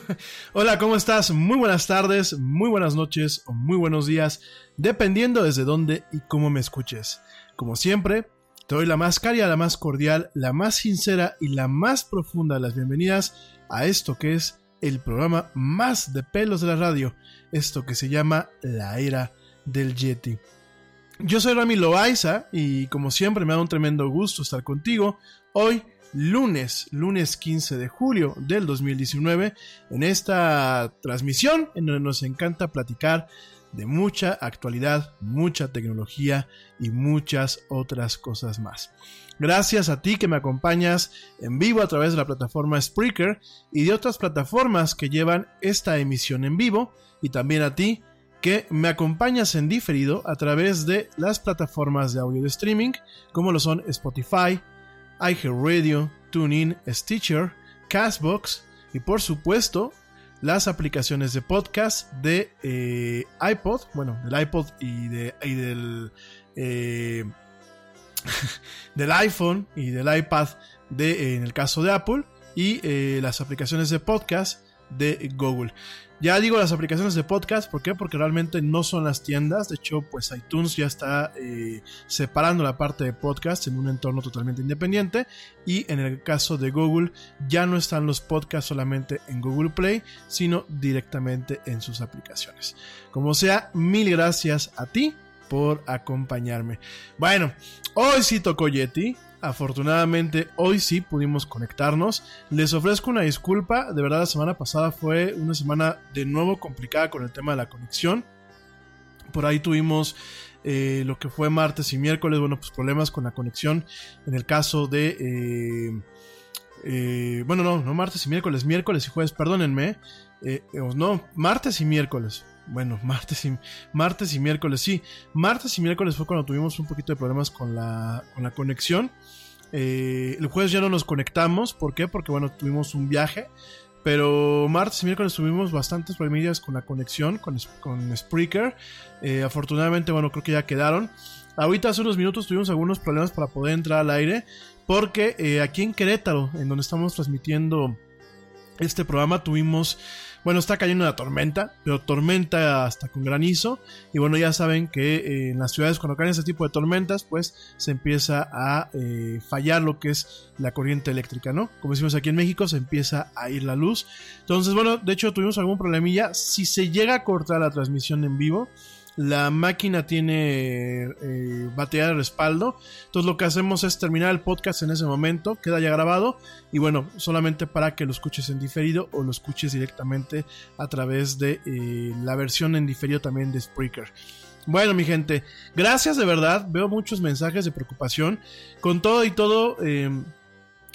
Hola, ¿cómo estás? Muy buenas tardes, muy buenas noches o muy buenos días, dependiendo desde dónde y cómo me escuches. Como siempre, te doy la más cálida, la más cordial, la más sincera y la más profunda de las bienvenidas a esto que es el programa más de pelos de la radio, esto que se llama La Era del Yeti. Yo soy Rami Loaiza y como siempre me da un tremendo gusto estar contigo hoy lunes, lunes 15 de julio del 2019, en esta transmisión en donde nos encanta platicar de mucha actualidad, mucha tecnología y muchas otras cosas más. Gracias a ti que me acompañas en vivo a través de la plataforma Spreaker y de otras plataformas que llevan esta emisión en vivo y también a ti que me acompañas en diferido a través de las plataformas de audio de streaming como lo son Spotify, iHeartRadio, TuneIn, Stitcher, Castbox y por supuesto las aplicaciones de podcast de eh, iPod, bueno, del iPod y, de, del, eh, del iPhone y del iPad de, en el caso de Apple y eh, las aplicaciones de podcast de Google. Ya digo las aplicaciones de podcast, ¿por qué? Porque realmente no son las tiendas. De hecho, pues iTunes ya está eh, separando la parte de podcast en un entorno totalmente independiente. Y en el caso de Google, ya no están los podcasts solamente en Google Play, sino directamente en sus aplicaciones. Como sea, mil gracias a ti por acompañarme. Bueno, hoy sí tocó Yeti. Afortunadamente hoy sí pudimos conectarnos. Les ofrezco una disculpa. De verdad la semana pasada fue una semana de nuevo complicada con el tema de la conexión. Por ahí tuvimos eh, lo que fue martes y miércoles. Bueno, pues problemas con la conexión. En el caso de... Eh, eh, bueno, no, no martes y miércoles, miércoles y jueves, perdónenme. no, martes y miércoles. Bueno, martes y, martes y miércoles, sí. Martes y miércoles fue cuando tuvimos un poquito de problemas con la, con la conexión. Eh, el jueves ya no nos conectamos. ¿Por qué? Porque bueno, tuvimos un viaje. Pero martes y miércoles tuvimos bastantes problemillas con la conexión, con, con Spreaker. Eh, afortunadamente, bueno, creo que ya quedaron. Ahorita hace unos minutos tuvimos algunos problemas para poder entrar al aire. Porque eh, aquí en Querétaro, en donde estamos transmitiendo este programa, tuvimos bueno, está cayendo una tormenta, pero tormenta hasta con granizo. Y bueno, ya saben que eh, en las ciudades cuando caen ese tipo de tormentas, pues se empieza a eh, fallar lo que es la corriente eléctrica, ¿no? Como decimos aquí en México, se empieza a ir la luz. Entonces, bueno, de hecho tuvimos algún problemilla. Si se llega a cortar la transmisión en vivo, la máquina tiene eh, batería de respaldo. Entonces lo que hacemos es terminar el podcast en ese momento, queda ya grabado y bueno, solamente para que lo escuches en diferido o lo escuches directamente a través de eh, la versión en diferido también de Spreaker. Bueno, mi gente, gracias de verdad. Veo muchos mensajes de preocupación. Con todo y todo, eh,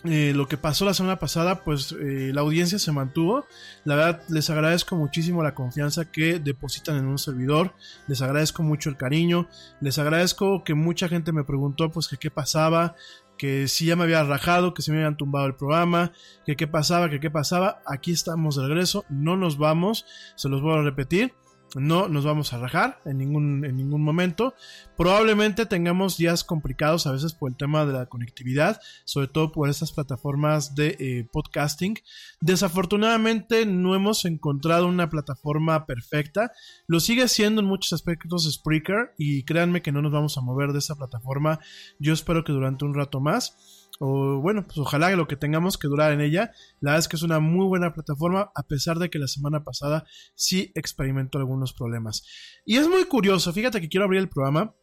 eh, lo que pasó la semana pasada, pues eh, la audiencia se mantuvo. La verdad, les agradezco muchísimo la confianza que depositan en un servidor. Les agradezco mucho el cariño. Les agradezco que mucha gente me preguntó, pues, que qué pasaba, que si ya me había rajado, que si me habían tumbado el programa, que qué pasaba, que qué pasaba. Aquí estamos de regreso, no nos vamos, se los voy a repetir no nos vamos a rajar en ningún, en ningún momento. Probablemente tengamos días complicados a veces por el tema de la conectividad, sobre todo por estas plataformas de eh, podcasting. Desafortunadamente no hemos encontrado una plataforma perfecta. Lo sigue siendo en muchos aspectos Spreaker y créanme que no nos vamos a mover de esa plataforma. Yo espero que durante un rato más o bueno, pues ojalá lo que tengamos que durar en ella. La verdad es que es una muy buena plataforma, a pesar de que la semana pasada sí experimentó algunos problemas. Y es muy curioso, fíjate que quiero abrir el programa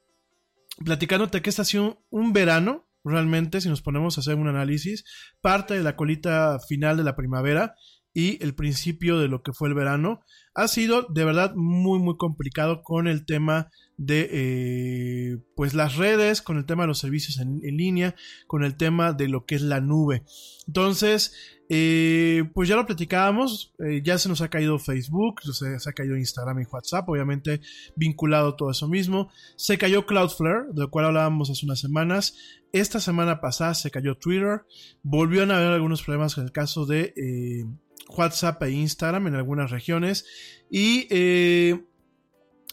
platicándote que esta ha sido un verano, realmente, si nos ponemos a hacer un análisis, parte de la colita final de la primavera y el principio de lo que fue el verano, ha sido de verdad muy, muy complicado con el tema de eh, pues las redes, con el tema de los servicios en, línea, con el tema de lo que es la nube. Entonces, eh, pues ya lo platicábamos, eh, ya se nos ha caído Facebook, se, ha caído Instagram y WhatsApp, obviamente vinculado todo eso mismo. Se cayó Cloudflare, de lo cual hablábamos hace unas semanas. Esta semana pasada se cayó Twitter. Volvió a haber algunos problemas en el caso de WhatsApp e Instagram en algunas regiones. Y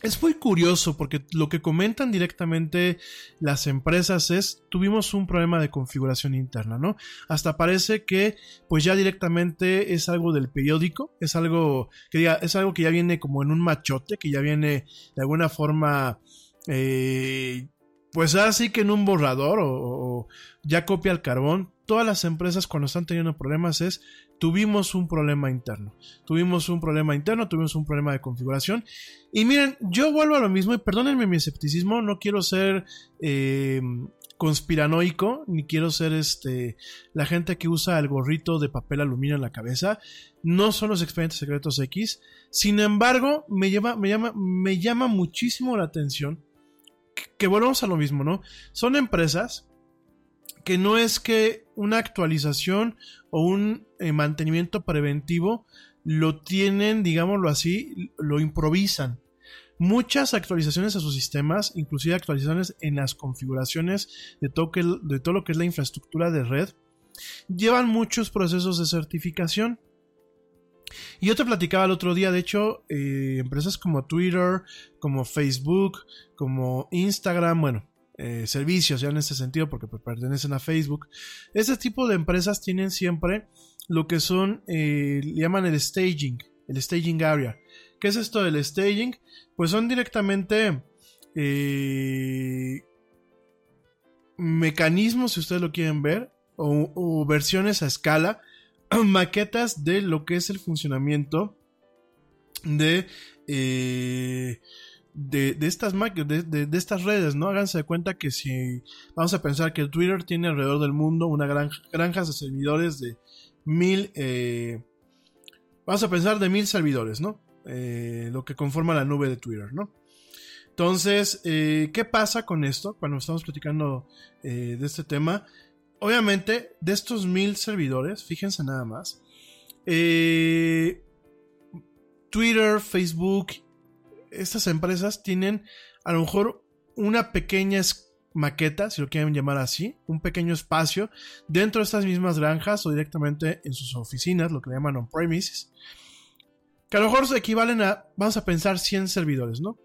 es muy curioso porque lo que comentan directamente las empresas es tuvimos un problema de configuración interna, ¿no? Hasta parece que pues ya directamente es algo del periódico, es algo que diga, es algo que ya viene como en un machote, que ya viene de alguna forma eh, pues así que en un borrador o, ya copia el carbón. Todas las empresas cuando están teniendo problemas es tuvimos un problema interno. Tuvimos un problema interno, tuvimos un problema de configuración. Y miren, yo vuelvo a lo mismo y perdónenme mi escepticismo, no quiero ser eh, conspiranoico, ni quiero ser este la gente que usa el gorrito de papel aluminio en la cabeza. No son los expedientes secretos X. Sin embargo, me, lleva, me, llama, me llama muchísimo la atención que, volvamos a lo mismo, ¿no? Son empresas que no es que una actualización o un eh, mantenimiento preventivo lo tienen, digámoslo así, lo improvisan. Muchas actualizaciones a sus sistemas, inclusive actualizaciones en las configuraciones de todo lo que es la infraestructura de red, llevan muchos procesos de certificación. Y yo te platicaba el otro día, de hecho, eh, empresas como Twitter, como Facebook, como Instagram, bueno, eh, servicios ya en este sentido porque pues, pertenecen a Facebook. Este tipo de empresas tienen siempre lo que son, eh, le llaman el staging, el staging area. ¿Qué es esto del staging? Pues son directamente mecanismos, si ustedes lo quieren ver, o versiones a escala, maquetas de lo que es el funcionamiento de eh, de, de estas de, de, estas redes, ¿no? Háganse de cuenta que si vamos a pensar que Twitter tiene alrededor del mundo una granja, de servidores de mil, eh, vamos a pensar de mil servidores, ¿no? Eh, lo que conforma la nube de Twitter, ¿no? Entonces, ¿qué pasa con esto cuando estamos platicando de este tema? Obviamente, de estos mil servidores, fíjense nada más, eh, Twitter, Facebook estas empresas tienen a lo mejor una pequeña maqueta, si lo quieren llamar así, un pequeño espacio dentro de estas mismas granjas o directamente en sus oficinas, lo que le llaman on-premises, que a lo mejor se equivalen a, vamos a pensar 100 servidores, ¿no?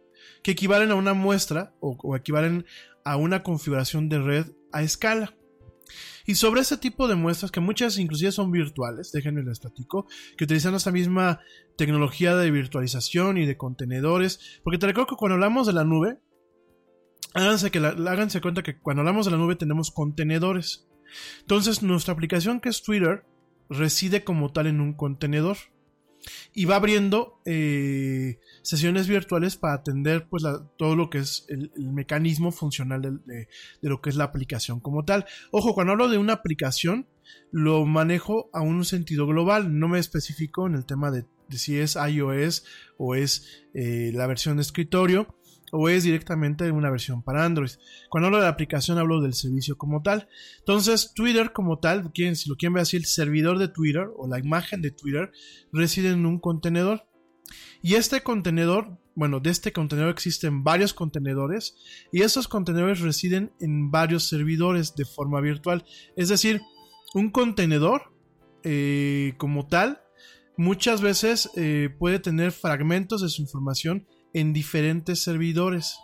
Que equivalen a una muestra o, o equivalen a una configuración de red a escala. Y sobre ese tipo de muestras, que muchas inclusive son virtuales, déjenme les platico, que utilizan esta misma tecnología de virtualización y de contenedores, porque te recuerdo que cuando hablamos de la nube, háganse, que la, háganse cuenta que cuando hablamos de la nube tenemos contenedores. Entonces nuestra aplicación que es Twitter reside como tal en un contenedor y va abriendo eh, sesiones virtuales para atender pues todo lo que es el, mecanismo funcional de, lo que es la aplicación como tal. Ojo, cuando hablo de una aplicación, lo manejo a un sentido global, no me especifico en el tema de, de si es iOS o es eh, la versión de escritorio o es directamente una versión para Android. Cuando hablo de la aplicación hablo del servicio como tal. Entonces, Twitter como tal, si lo quieren ver así, el servidor de Twitter o la imagen de Twitter reside en un contenedor. Y este contenedor, bueno, de este contenedor existen varios contenedores y esos contenedores residen en varios servidores de forma virtual. Es decir, un contenedor eh, como tal muchas veces eh, puede tener fragmentos de su información en diferentes servidores.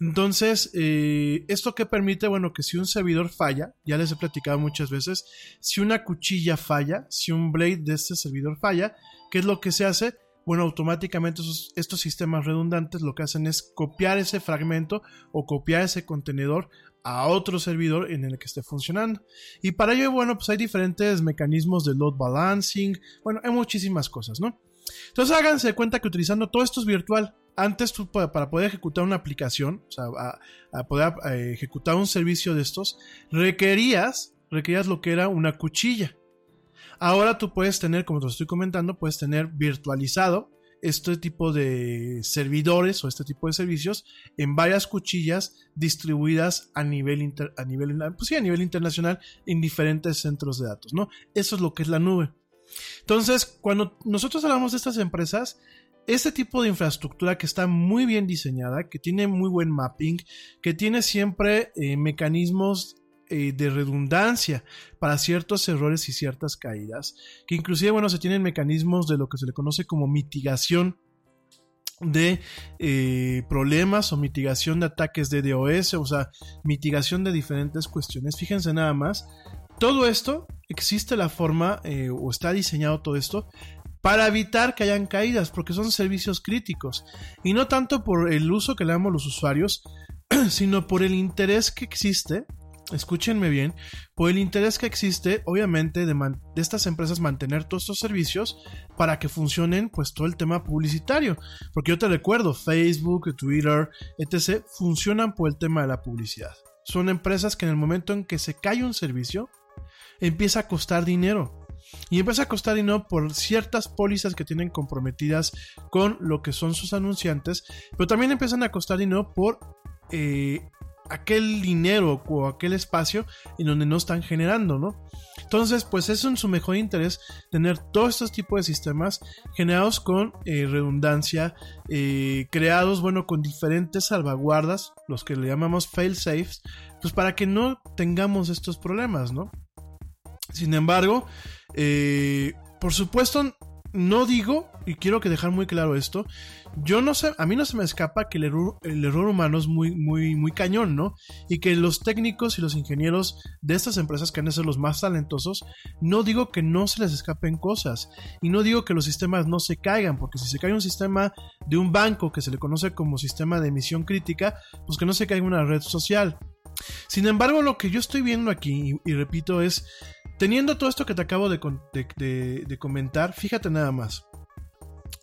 Entonces, eh, ¿esto que permite? Bueno, que si un servidor falla, ya les he platicado muchas veces, si una cuchilla falla, si un blade de este servidor falla, ¿qué es lo que se hace? Bueno, automáticamente estos sistemas redundantes lo que hacen es copiar ese fragmento o copiar ese contenedor a otro servidor en el que esté funcionando. Y para ello, bueno, pues hay diferentes mecanismos de load balancing, bueno, hay muchísimas cosas, ¿no? Entonces háganse cuenta que utilizando todo esto es virtual, antes tú para poder ejecutar una aplicación, o sea, a, poder a ejecutar un servicio de estos, requerías, requerías lo que era una cuchilla. Ahora tú puedes tener, como te estoy comentando, puedes tener virtualizado este tipo de servidores o este tipo de servicios en varias cuchillas distribuidas a nivel, a nivel, pues sí, a nivel internacional en diferentes centros de datos, ¿no? Eso es lo que es la nube. Entonces, cuando nosotros hablamos de estas empresas, este tipo de infraestructura que está muy bien diseñada, que tiene muy buen mapping, que tiene siempre eh, mecanismos eh, de redundancia para ciertos errores y ciertas caídas, que inclusive, bueno, se tienen mecanismos de lo que se le conoce como mitigación de eh, problemas o mitigación de ataques de DOS, o sea, mitigación de diferentes cuestiones. Fíjense nada más, todo esto, existe la forma o está diseñado todo esto para evitar que hayan caídas, porque son servicios críticos. Y no tanto por el uso que le damos los usuarios, sino por el interés que existe escúchenme bien, por el interés que existe, obviamente, de, de, estas empresas mantener todos estos servicios para que funcionen, pues, todo el tema publicitario. Porque yo te recuerdo, Facebook, Twitter, etc., funcionan por el tema de la publicidad. Son empresas que en el momento en que se cae un servicio, empieza a costar dinero. Y empieza a costar dinero por ciertas pólizas que tienen comprometidas con lo que son sus anunciantes, pero también empiezan a costar dinero por eh, aquel dinero o aquel espacio en donde no están generando, ¿no? Entonces, pues es en su mejor interés tener todos estos tipos de sistemas generados con eh, redundancia, eh, creados, bueno, con diferentes salvaguardas, los que le llamamos fail safes, pues para que no tengamos estos problemas, ¿no? Sin embargo, eh, por supuesto, no digo, y quiero que dejar muy claro esto, yo no sé, a mí no se me escapa que el error, humano es muy, muy, muy cañón, ¿no? Y que los técnicos y los ingenieros de estas empresas que han de ser los más talentosos, no digo que no se les escapen cosas. Y no digo que los sistemas no se caigan, porque si se cae un sistema de un banco que se le conoce como sistema de emisión crítica, pues que no se caiga una red social. Sin embargo, lo que yo estoy viendo aquí, y repito, es, teniendo todo esto que te acabo de, de, de, comentar, fíjate nada más.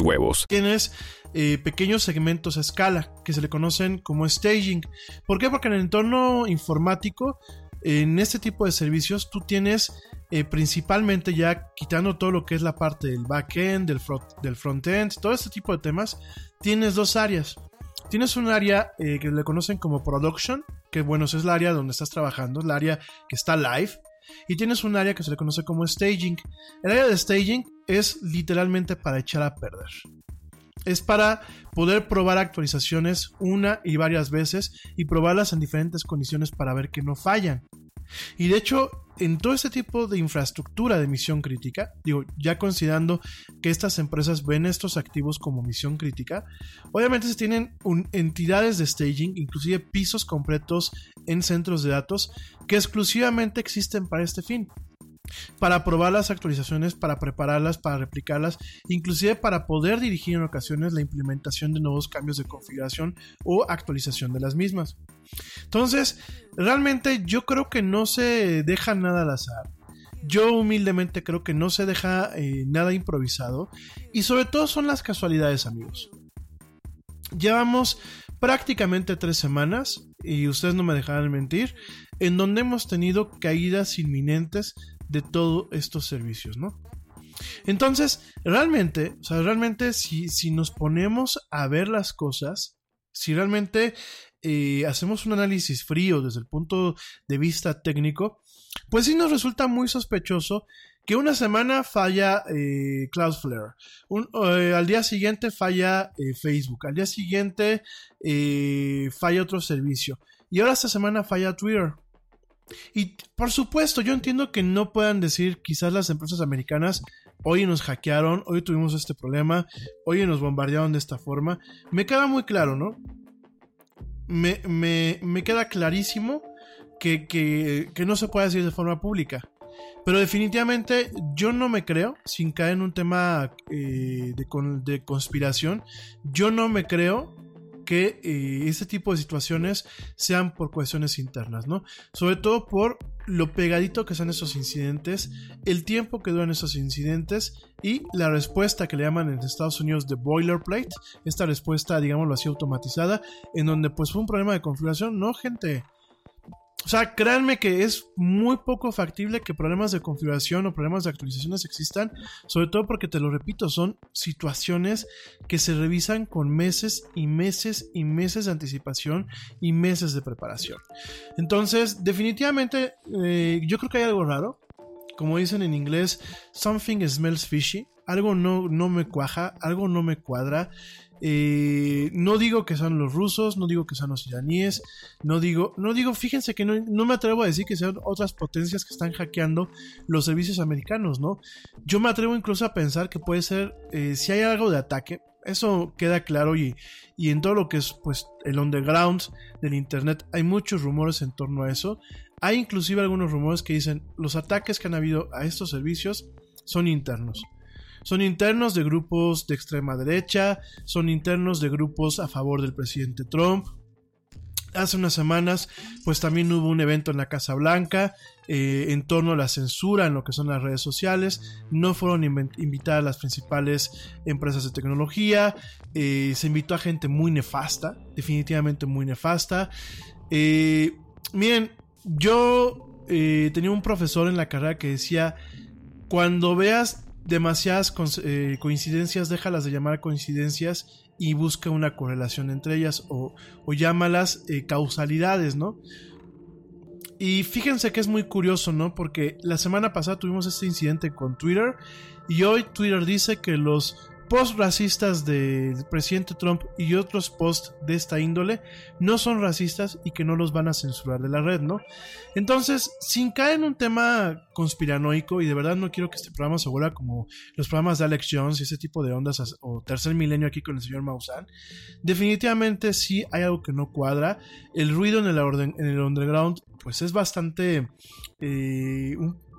huevos. Tienes eh, pequeños segmentos a escala que se le conocen como staging. ¿Por qué? Porque en el entorno informático, en este tipo de servicios, tú tienes eh, principalmente ya quitando todo lo que es la parte del backend, del, front, del frontend, todo este tipo de temas, tienes dos áreas. Tienes un área eh, que le conocen como production, que bueno, es el área donde estás trabajando, el área que está live, y tienes un área que se le conoce como staging. El área de staging es literalmente para echar a perder. Es para poder probar actualizaciones una y varias veces y probarlas en diferentes condiciones para ver que no fallan. Y de hecho, en todo este tipo de infraestructura de misión crítica, digo, ya considerando que estas empresas ven estos activos como misión crítica, obviamente se tienen entidades de staging, inclusive pisos completos en centros de datos, que exclusivamente existen para este fin para probar las actualizaciones, para prepararlas, para replicarlas, inclusive para poder dirigir en ocasiones la implementación de nuevos cambios de configuración o actualización de las mismas. Entonces, realmente yo creo que no se deja nada al azar. Yo humildemente creo que no se deja eh, nada improvisado y sobre todo son las casualidades amigos. Llevamos prácticamente tres semanas, y ustedes no me dejarán mentir, en donde hemos tenido caídas inminentes de todos estos servicios, ¿no? Entonces, realmente, o sea, realmente si, si nos ponemos a ver las cosas, si realmente eh, hacemos un análisis frío desde el punto de vista técnico, pues sí nos resulta muy sospechoso que una semana falla eh, Cloudflare, eh, al día siguiente falla Facebook, al día siguiente falla otro servicio y ahora esta semana falla Twitter. Y por supuesto, yo entiendo que no puedan decir quizás las empresas americanas, hoy nos hackearon, hoy tuvimos este problema, hoy nos bombardearon de esta forma. Me queda muy claro, ¿no? Me, me, me queda clarísimo que, que, que, no se puede decir de forma pública. Pero definitivamente yo no me creo, sin caer en un tema eh, de, de conspiración, yo no me creo que este tipo de situaciones sean por cuestiones internas, ¿no? Sobre todo por lo pegadito que son esos incidentes, el tiempo que duran esos incidentes y la respuesta que le llaman en Estados Unidos de boilerplate, esta respuesta, digámoslo así, automatizada, en donde pues fue un problema de configuración, no gente. O sea, créanme que es muy poco factible que problemas de configuración o problemas de actualizaciones existan, sobre todo porque te lo repito, son situaciones que se revisan con meses y meses y meses de anticipación y meses de preparación. Entonces, definitivamente, eh, yo creo que hay algo raro. Como dicen en inglés, something smells fishy. Algo no, no me cuaja, algo no me cuadra. Eh, no digo que sean los rusos, no digo que sean los iraníes, no digo, no digo, fíjense que no, no me atrevo a decir que sean otras potencias que están hackeando los servicios americanos, ¿no? Yo me atrevo incluso a pensar que puede ser, eh, si hay algo de ataque, eso queda claro y, y en todo lo que es pues el underground del internet hay muchos rumores en torno a eso. Hay inclusive algunos rumores que dicen los ataques que han habido a estos servicios son internos. Son internos de grupos de extrema derecha, son internos de grupos a favor del presidente Trump. Hace unas semanas, pues también hubo un evento en la Casa Blanca eh, en torno a la censura en lo que son las redes sociales. No fueron invitadas las principales empresas de tecnología. eh, se invitó a gente muy nefasta, definitivamente muy nefasta. Eh, miren, yo tenía un profesor en la carrera que decía, cuando veas demasiadas eh, coincidencias, déjalas de llamar coincidencias y busca una correlación entre ellas o, o llámalas eh, causalidades, ¿no? Y fíjense que es muy curioso, ¿no? Porque la semana pasada tuvimos este incidente con Twitter y hoy Twitter dice que los posts racistas del presidente Trump y otros posts de esta índole no son racistas y que no los van a censurar de la red, ¿no? Entonces, sin caer en un tema conspiranoico, y de verdad no quiero que este programa se vuelva como los programas de Alex Jones y ese tipo de ondas as- o tercer milenio aquí con el señor Maussan, definitivamente sí hay algo que no cuadra. El ruido en el, orden, en el underground, pues es bastante, eh,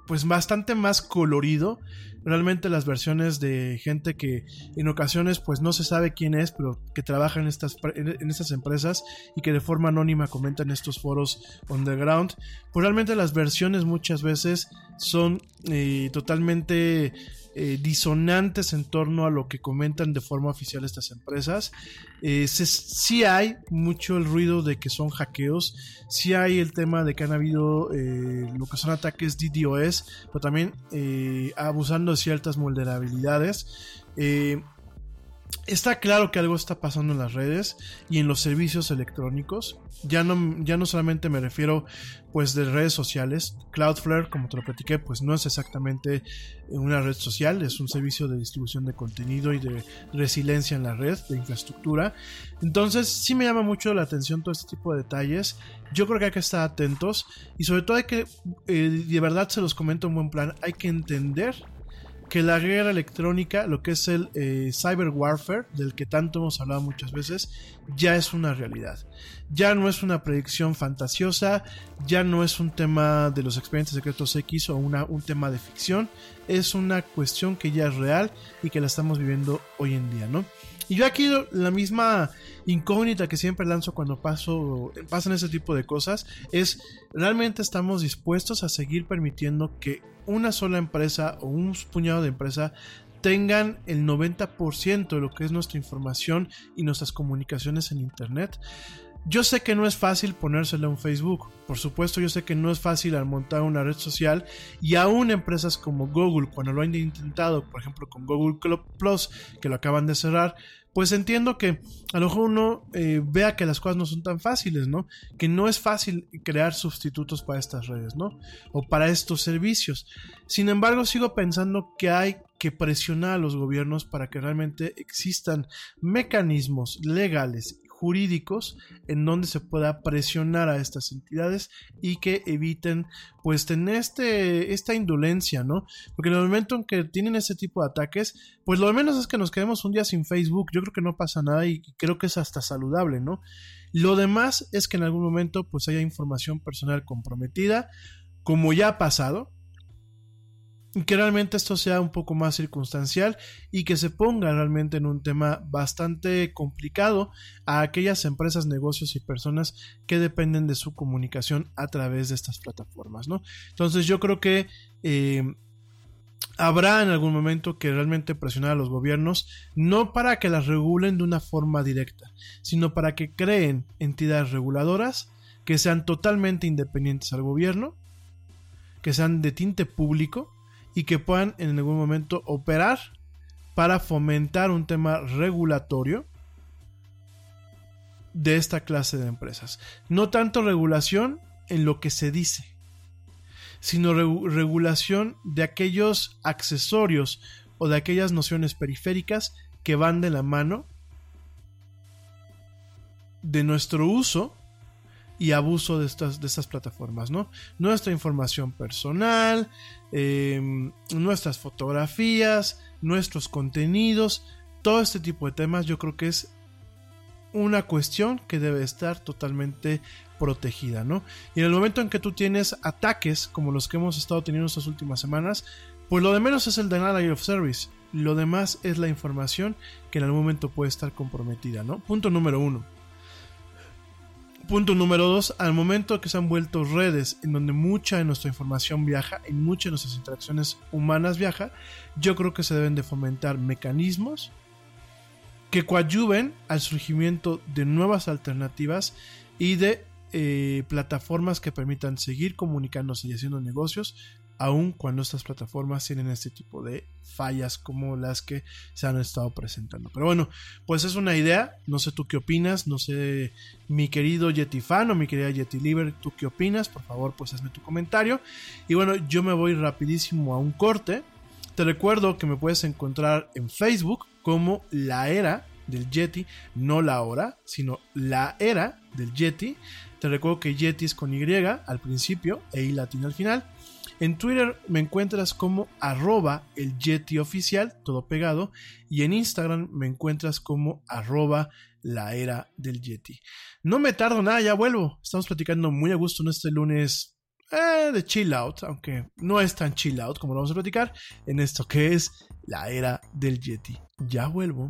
pues bastante más colorido. Realmente las versiones de gente que en ocasiones pues no se sabe quién es, pero que trabaja en estas, en estas empresas y que de forma anónima comentan estos foros underground, pues realmente las versiones muchas veces son eh, totalmente eh, disonantes en torno a lo que comentan de forma oficial estas empresas. Eh, se- sí hay mucho el ruido de que son hackeos, sí hay el tema de que han habido eh, lo que son ataques DDoS, pero también eh, abusando de ciertas vulnerabilidades. Está claro que algo está pasando en las redes y en los servicios electrónicos. Ya no, ya no solamente me refiero pues de redes sociales. Cloudflare, como te lo platiqué, pues no es exactamente una red social, es un servicio de distribución de contenido y de resiliencia en la red, de infraestructura. Entonces sí me llama mucho la atención todo este tipo de detalles. Yo creo que hay que estar atentos y sobre todo hay que, eh, de verdad se los comento en buen plan, hay que entender que la guerra electrónica, lo que es el eh, cyber warfare, del que tanto hemos hablado muchas veces, ya es una realidad. Ya no es una predicción fantasiosa, ya no es un tema de los expedientes secretos X o una, un tema de ficción, es una cuestión que ya es real y que la estamos viviendo hoy en día, ¿no? Y yo aquí la misma incógnita que siempre lanzo cuando paso, pasan ese tipo de cosas es, ¿realmente estamos dispuestos a seguir permitiendo que una sola empresa o un puñado de empresa tengan el 90% de lo que es nuestra información y nuestras comunicaciones en Internet? Yo sé que no es fácil ponérselo en Facebook, por supuesto yo sé que no es fácil al montar una red social y aún empresas como Google cuando lo han intentado, por ejemplo con Google Plus que lo acaban de cerrar, pues entiendo que a lo mejor uno eh, vea que las cosas no son tan fáciles, ¿no? Que no es fácil crear sustitutos para estas redes, ¿no? O para estos servicios. Sin embargo, sigo pensando que hay que presionar a los gobiernos para que realmente existan mecanismos legales jurídicos en donde se pueda presionar a estas entidades y que eviten pues tener este, esta indolencia, ¿no? Porque en el momento en que tienen ese tipo de ataques, pues lo menos es que nos quedemos un día sin Facebook, yo creo que no pasa nada y creo que es hasta saludable, ¿no? Lo demás es que en algún momento pues haya información personal comprometida, como ya ha pasado, que realmente esto sea un poco más circunstancial y que se ponga realmente en un tema bastante complicado a aquellas empresas, negocios y personas que dependen de su comunicación a través de estas plataformas, ¿no? Entonces yo creo que eh, habrá en algún momento que realmente presionar a los gobiernos, no para que las regulen de una forma directa, sino para que creen entidades reguladoras que sean totalmente independientes al gobierno, que sean de tinte público, y que puedan en algún momento operar para fomentar un tema regulatorio de esta clase de empresas. No tanto regulación en lo que se dice, sino regulación de aquellos accesorios o de aquellas nociones periféricas que van de la mano de nuestro uso y abuso de estas, de estas plataformas, ¿no? Nuestra información personal, em, nuestras fotografías, nuestros contenidos, todo este tipo de temas yo creo que es una cuestión que debe estar totalmente protegida, ¿no? Y en el momento en que tú tienes ataques como los que hemos estado teniendo estas últimas semanas, pues lo de menos es el denial of service. Lo demás es la información que en algún momento puede estar comprometida, ¿no? Punto número uno. Punto número dos, al momento que se han vuelto redes en donde mucha de nuestra información viaja, en muchas de nuestras interacciones humanas viaja, yo creo que se deben de fomentar mecanismos que coadyuven al surgimiento de nuevas alternativas y de eh, plataformas que permitan seguir comunicándose y haciendo negocios aun cuando estas plataformas tienen este tipo de fallas como las que se han estado presentando. Pero bueno, pues es una idea, no sé tú qué opinas, no sé mi querido Yeti fan o mi querida Yeti Liver, tú qué opinas, por favor pues hazme tu comentario. Y bueno, yo me voy rapidísimo a un corte. Te recuerdo que me puedes encontrar en Facebook como la era del Yeti, no la hora, sino la era del Yeti. Te recuerdo que Yeti es con Y al principio e I latina al final. En Twitter me encuentras como arroba el oficial, todo pegado, y en Instagram me encuentras como arroba la era del Yeti. No me tardo nada, ya vuelvo. Estamos platicando muy a gusto en este lunes eh, de chill out, aunque no es tan chill out como lo vamos a platicar en esto que es la era del Yeti. Ya vuelvo.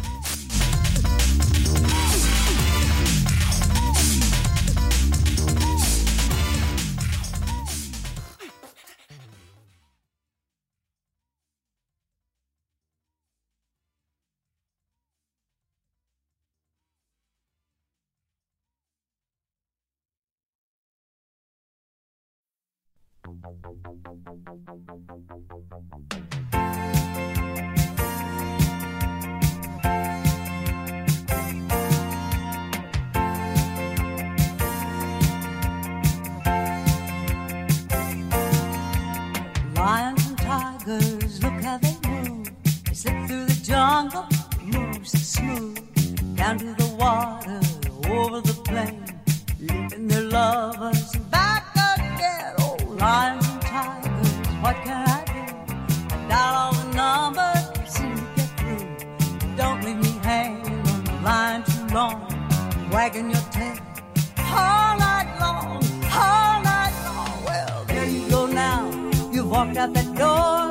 You walked out that door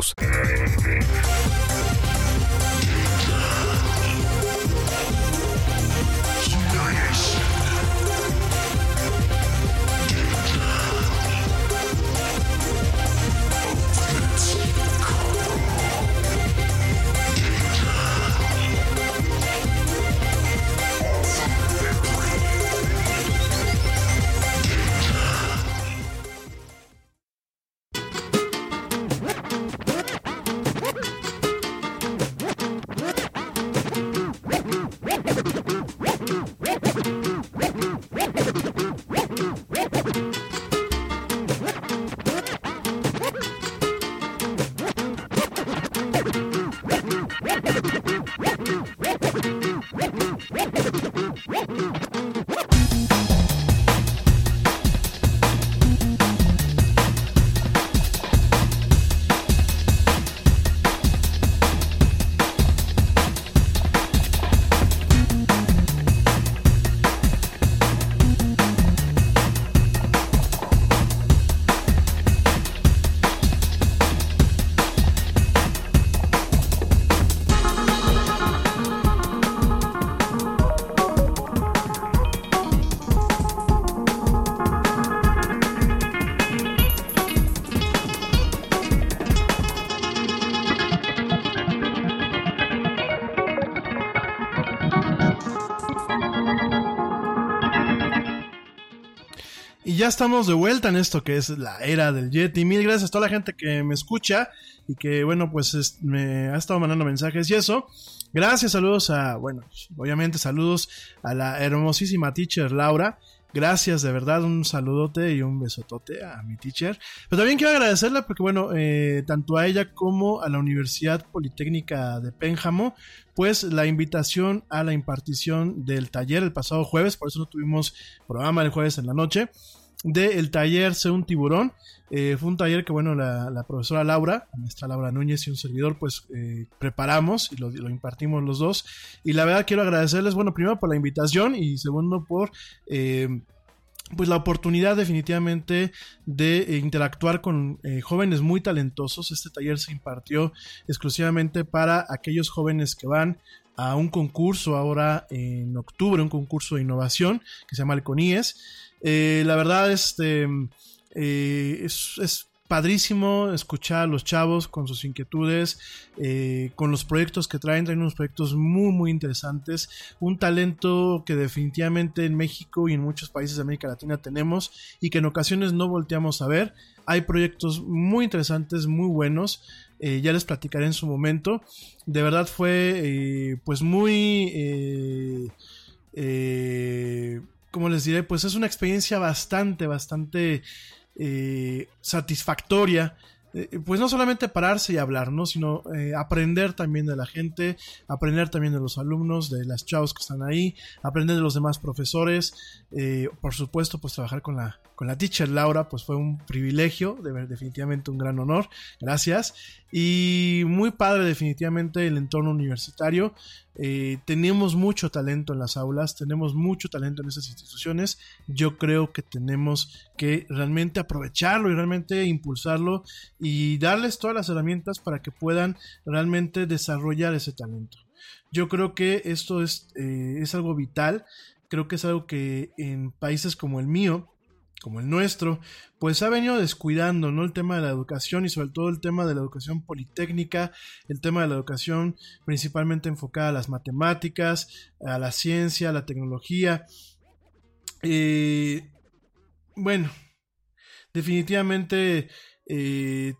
Ya estamos de vuelta en esto que es la era del Yeti. Mil gracias a toda la gente que me escucha y que, bueno, pues es- me ha estado mandando mensajes y eso. Gracias, saludos a, bueno, obviamente saludos a la hermosísima teacher Laura. Gracias, de verdad, un saludote y un besotote a mi teacher. Pero también quiero agradecerle porque, bueno, eh, tanto a ella como a la Universidad Politécnica de Pénjamo, pues la invitación a la impartición del taller el pasado jueves, por eso no tuvimos programa el jueves en la noche, del taller Sé un tiburón. Eh, fue un taller que, bueno, la, profesora Laura, la maestra Laura Núñez y un servidor, pues eh, preparamos y lo, lo impartimos los dos. Y la verdad quiero agradecerles, bueno, primero por la invitación y segundo por... eh, pues la oportunidad definitivamente de eh, interactuar con jóvenes muy talentosos. Este taller se impartió exclusivamente para aquellos jóvenes que van a un concurso ahora en octubre, un concurso de innovación que se llama el CONIES. Eh, la verdad, este, eh, es, padrísimo escuchar a los chavos con sus inquietudes, eh, con los proyectos que traen, traen unos proyectos muy, muy interesantes, un talento que definitivamente en México y en muchos países de América Latina tenemos y que en ocasiones no volteamos a ver. Hay proyectos muy interesantes, muy buenos, eh, ya les platicaré en su momento. De verdad fue pues muy... ¿Cómo les diré? Pues es una experiencia bastante, bastante eh, satisfactoria. Eh, pues no solamente pararse y hablar, ¿no? Sino eh, aprender también de la gente, aprender también de los alumnos, de las chavos que están ahí, aprender de los demás profesores. por supuesto, pues trabajar con la, con la teacher Laura, pues fue un privilegio, definitivamente un gran honor. Gracias. Y muy padre definitivamente el entorno universitario. Eh, tenemos mucho talento en las aulas, tenemos mucho talento en esas instituciones. Yo creo que tenemos que realmente aprovecharlo y realmente impulsarlo y darles todas las herramientas para que puedan realmente desarrollar ese talento. Yo creo que esto es, eh, es algo vital, creo que es algo que en países como el mío, como el nuestro, pues ha venido descuidando, ¿no? El tema de la educación y sobre todo el tema de la educación politécnica, el tema de la educación principalmente enfocada a las matemáticas, a la ciencia, a la tecnología. Eh, bueno, definitivamente eh,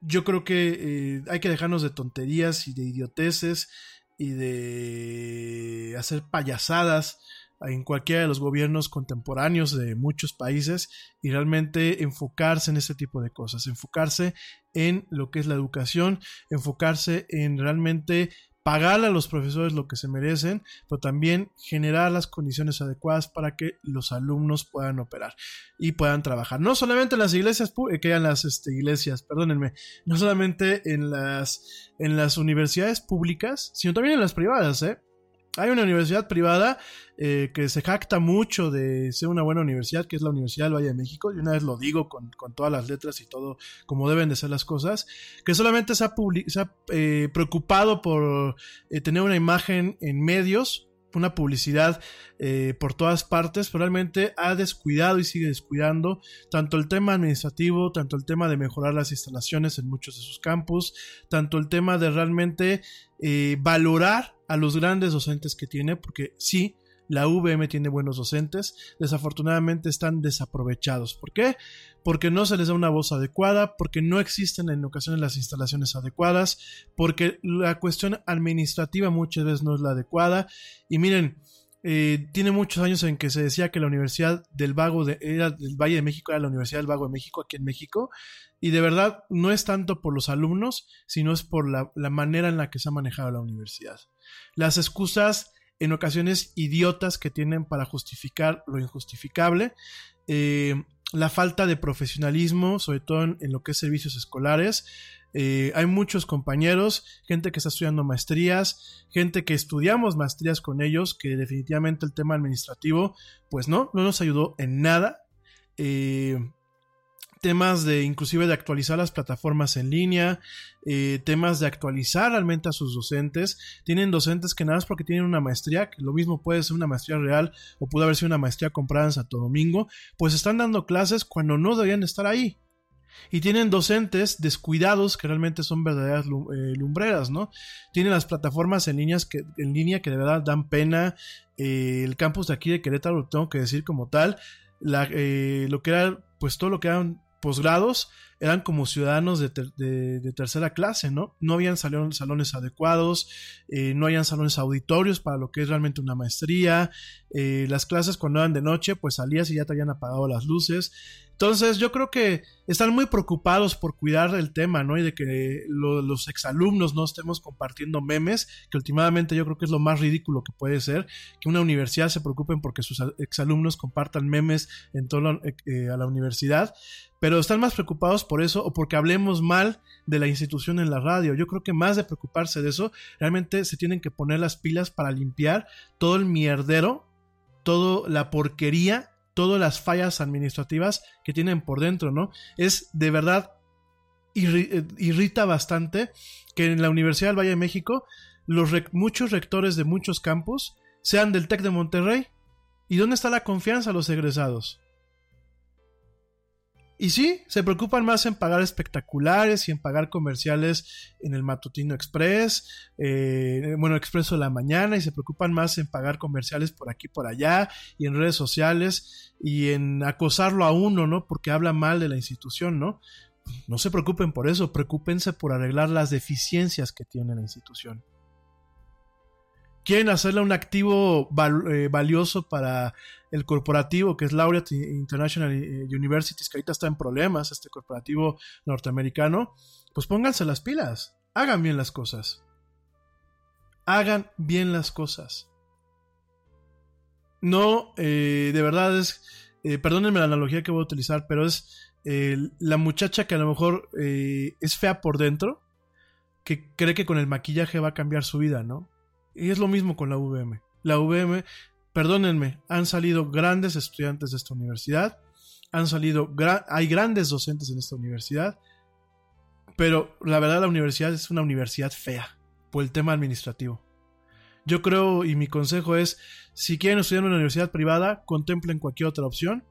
yo creo que eh, hay que dejarnos de tonterías y de idioteces y de hacer payasadas en cualquiera de los gobiernos contemporáneos de muchos países y realmente enfocarse en este tipo de cosas, enfocarse en lo que es la educación, enfocarse en realmente pagarle a los profesores lo que se merecen, pero también generar las condiciones adecuadas para que los alumnos puedan operar y puedan trabajar. No solamente en las iglesias, eh, que las este, iglesias, perdónenme, no solamente en las, en las universidades públicas, sino también en las privadas, ¿eh? Hay una universidad privada eh, que se jacta mucho de ser una buena universidad, que es la Universidad del Valle de México, y una vez lo digo con, con todas las letras y todo como deben de ser las cosas, que solamente se ha, se ha, eh, preocupado por eh, tener una imagen en medios, una publicidad eh, por todas partes, pero realmente ha descuidado y sigue descuidando tanto el tema administrativo, tanto el tema de mejorar las instalaciones en muchos de sus campus, tanto el tema de realmente eh, valorar a los grandes docentes que tiene, porque sí, la VM tiene buenos docentes, desafortunadamente están desaprovechados. ¿Por qué? Porque no se les da una voz adecuada, porque no existen en ocasiones las instalaciones adecuadas, porque la cuestión administrativa muchas veces no es la adecuada. Y miren, eh, tiene muchos años en que se decía que la Universidad del Vago de, era del Valle de México era la Universidad del Vago de México aquí en México y de verdad no es tanto por los alumnos sino es por la, la manera en la que se ha manejado la universidad las excusas en ocasiones idiotas que tienen para justificar lo injustificable eh, la falta de profesionalismo sobre todo en, lo que es servicios escolares eh, hay muchos compañeros, gente que está estudiando maestrías, gente que estudiamos maestrías con ellos, que definitivamente el tema administrativo, pues no, no nos ayudó en nada. Eh, temas de inclusive de actualizar las plataformas en línea, eh, temas de actualizar realmente a sus docentes. Tienen docentes que nada más porque tienen una maestría, que lo mismo puede ser una maestría real o pudo haber sido una maestría comprada en Santo Domingo, pues están dando clases cuando no deberían estar ahí y tienen docentes descuidados que realmente son verdaderas eh, lumbreras, ¿no? Tienen las plataformas en, líneas que, en línea que de verdad dan pena. Eh, el campus de aquí de Querétaro, lo tengo que decir como tal, la, eh, lo que era, pues todo lo que eran posgrados eran como ciudadanos de, ter- de- tercera clase, ¿no? No habían salon- salones adecuados, eh, no habían salones auditorios para lo que es realmente una maestría, eh, las clases cuando eran de noche, pues salías y ya te habían apagado las luces. Entonces yo creo que están muy preocupados por cuidar el tema, ¿no? Y de que lo- los exalumnos no estemos compartiendo memes, que últimamente yo creo que es lo más ridículo que puede ser, que una universidad se preocupen porque sus exalumnos compartan memes en todo a la universidad, pero están más preocupados por eso o porque hablemos mal de la institución en la radio. Yo creo que más de preocuparse de eso, realmente se tienen que poner las pilas para limpiar todo el mierdero, toda la porquería, todas las fallas administrativas que tienen por dentro, ¿no? Es de verdad eh, irrita bastante que en la Universidad del Valle de México los muchos rectores de muchos campus sean del TEC de Monterrey. ¿Y dónde está la confianza a los egresados? Y sí, se preocupan más en pagar espectaculares y en pagar comerciales en el Matutino Express, eh, bueno, Expreso de la Mañana, y se preocupan más en pagar comerciales por aquí, por allá, y en redes sociales, y en acosarlo a uno, ¿no? Porque habla mal de la institución, ¿no? No se preocupen por eso, preocúpense por arreglar las deficiencias que tiene la institución. Quieren hacerle un activo eh, valioso para el corporativo que es Laureate International eh, Universities, que ahorita está en problemas, este corporativo norteamericano, pues pónganse las pilas, hagan bien las cosas. Hagan bien las cosas. No, eh, de verdad es, eh, perdónenme la analogía que voy a utilizar, pero es la muchacha que a lo mejor es fea por dentro, que cree que con el maquillaje va a cambiar su vida, ¿no? Y es lo mismo con la VM. La VM, perdónenme, han salido grandes estudiantes de esta universidad, han salido, hay grandes docentes en esta universidad, pero la verdad la universidad es una universidad fea por el tema administrativo. Yo creo y mi consejo es, si quieren estudiar en una universidad privada, contemplen cualquier otra opción.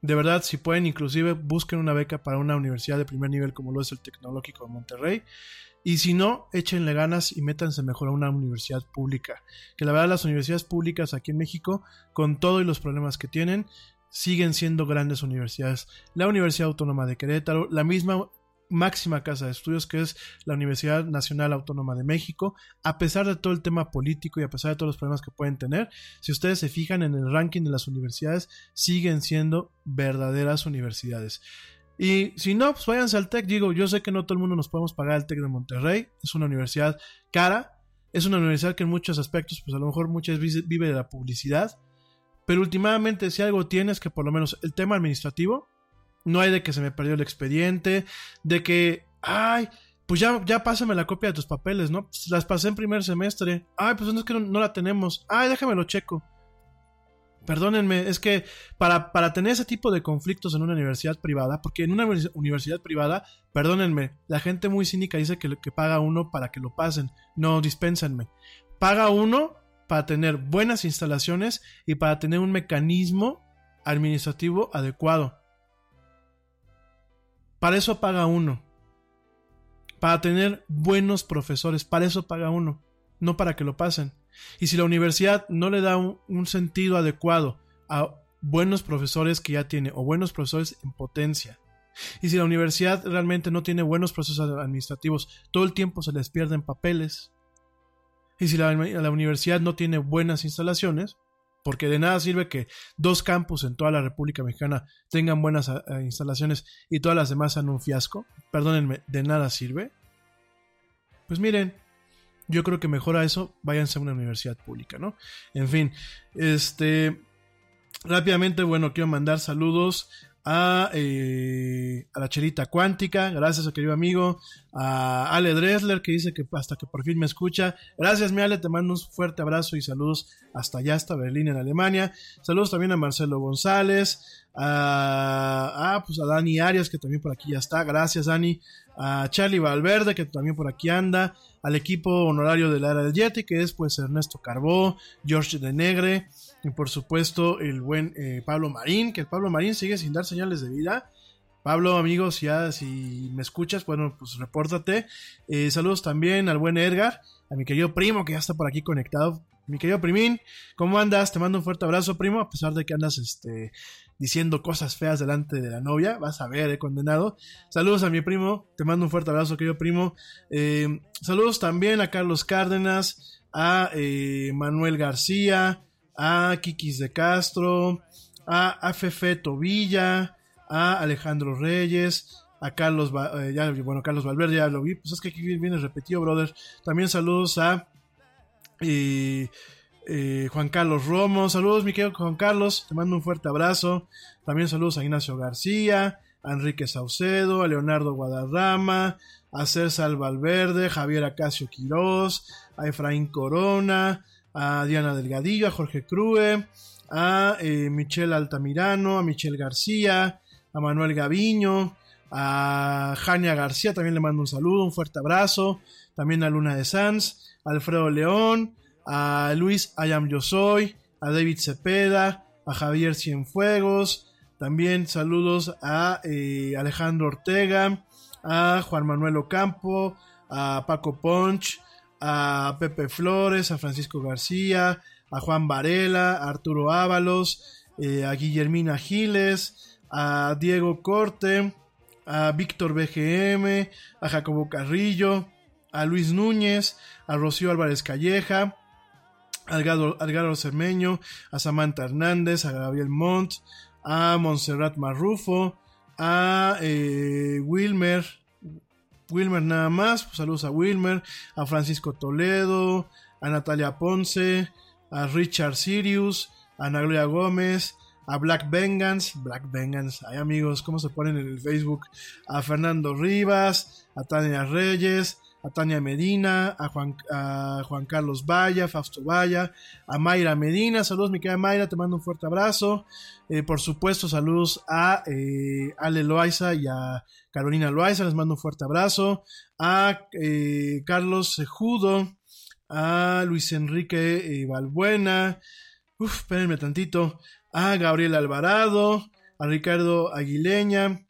De verdad, si pueden, inclusive busquen una beca para una universidad de primer nivel como lo es el Tecnológico de Monterrey. Y si no, échenle ganas y métanse mejor a una universidad pública. Que la verdad las universidades públicas aquí en México, con todo los problemas que tienen, siguen siendo grandes universidades. La Universidad Autónoma de Querétaro, la misma máxima casa de estudios que es la Universidad Nacional Autónoma de México, a pesar de todo el tema político y a pesar de todos los problemas que pueden tener, si ustedes se fijan en el ranking de las universidades, siguen siendo verdaderas universidades. Y si no, pues váyanse al TEC. Digo, yo sé que no todo el mundo nos podemos pagar el TEC de Monterrey. Es una universidad cara. Es una universidad que en muchos aspectos, pues a lo mejor muchas veces vive de la publicidad. Pero últimamente, si algo tienes que por lo menos el tema administrativo, no hay de que se me perdió el expediente, de que, ay, pues ya, ya pásame la copia de tus papeles, ¿no? Pues las pasé en primer semestre. Ay, pues no es que no, no la tenemos. Ay, déjame lo checo. Perdónenme, es que para, para tener ese tipo de conflictos en una universidad privada, porque en una univers- universidad privada, perdónenme, la gente muy cínica dice que, que paga uno para que lo pasen. No, dispénsenme. Paga uno para tener buenas instalaciones y para tener un mecanismo administrativo adecuado. Para eso paga uno. Para tener buenos profesores, para eso paga uno, no para que lo pasen. Y si la universidad no le da un, sentido adecuado a buenos profesores que ya tiene o buenos profesores en potencia, y si la universidad realmente no tiene buenos procesos administrativos, todo el tiempo se les pierden papeles, y si la, la universidad no tiene buenas instalaciones, porque de nada sirve que dos campus en toda la República Mexicana tengan buenas eh, instalaciones y todas las demás sean un fiasco, perdónenme, de nada sirve. Pues miren, yo creo que mejor a eso váyanse a una universidad pública, ¿no? En fin, este rápidamente, bueno, quiero mandar saludos a, eh, a la Chelita Cuántica, gracias a querido amigo, a Ale Dresler que dice que hasta que por fin me escucha, gracias mi Ale, te mando un fuerte abrazo y saludos hasta allá, hasta Berlín en Alemania, saludos también a Marcelo González, a, a, pues a Dani Arias que también por aquí ya está, gracias Dani, a Charlie Valverde que también por aquí anda, al equipo honorario de la era del Yeti que es pues Ernesto Carbó, George de Negre, y por supuesto el buen eh, Pablo Marín, que el Pablo Marín sigue sin dar señales de vida. Pablo, amigos, ya si me escuchas, bueno, pues repórtate. Eh, saludos también al buen Edgar, a mi querido primo que ya está por aquí conectado. Mi querido Primín, ¿cómo andas? Te mando un fuerte abrazo, primo, a pesar de que andas este, diciendo cosas feas delante de la novia. Vas a ver, eh, condenado. Saludos a mi primo, te mando un fuerte abrazo, querido primo. Eh, saludos también a Carlos Cárdenas, a eh, Manuel García, a Kikis de Castro, a AFF Tobilla, a Alejandro Reyes, a Carlos, eh, bueno, Carlos Valverde, ya lo vi, pues es que aquí viene repetido, brother. También saludos a eh, eh, Juan Carlos Romo, saludos mi querido Juan Carlos, te mando un fuerte abrazo. También saludos a Ignacio García, a Enrique Saucedo, a Leonardo Guadarrama, a César Valverde, Javier Acacio Quirós, a Efraín Corona, a Diana Delgadillo, a Jorge Crue, a eh, Michelle Altamirano, a Michelle García, a Manuel Gaviño, a Jania García, también le mando un saludo, un fuerte abrazo, también a Luna de Sanz, Alfredo León, a Luis Ayam Yo Soy, a David Cepeda, a Javier Cienfuegos, también saludos a eh, Alejandro Ortega, a Juan Manuel Ocampo, a Paco Ponch, a Pepe Flores, a Francisco García, a Juan Varela, a Arturo Ábalos, eh, a Guillermina Giles, a Diego Corte, a Víctor BGM, a Jacobo Carrillo, a Luis Núñez, a Rocío Álvarez Calleja, a Algaro Cermeño, a Samantha Hernández, a Gabriel Montt, a Montserrat Marrufo, a eh, Wilmer, Wilmer nada más, pues saludos a Wilmer, a Francisco Toledo, a Natalia Ponce, a Richard Sirius, a Ana Gloria Gómez, a Black Vengeance, Black Vengeance, hay amigos, ¿cómo se ponen en el Facebook? A Fernando Rivas, a Tania Reyes, a Tania Medina, a Juan, a Juan Carlos Valla, Fausto Valla, a Mayra Medina, saludos mi querida Mayra, te mando un fuerte abrazo, Eh, por supuesto saludos a eh, Ale Loaiza y a Carolina Loaiza, les mando un fuerte abrazo, a eh, Carlos Sejudo, a Luis Enrique eh, Balbuena, Uf, espérenme tantito. A Gabriel Alvarado, a Ricardo Aguileña,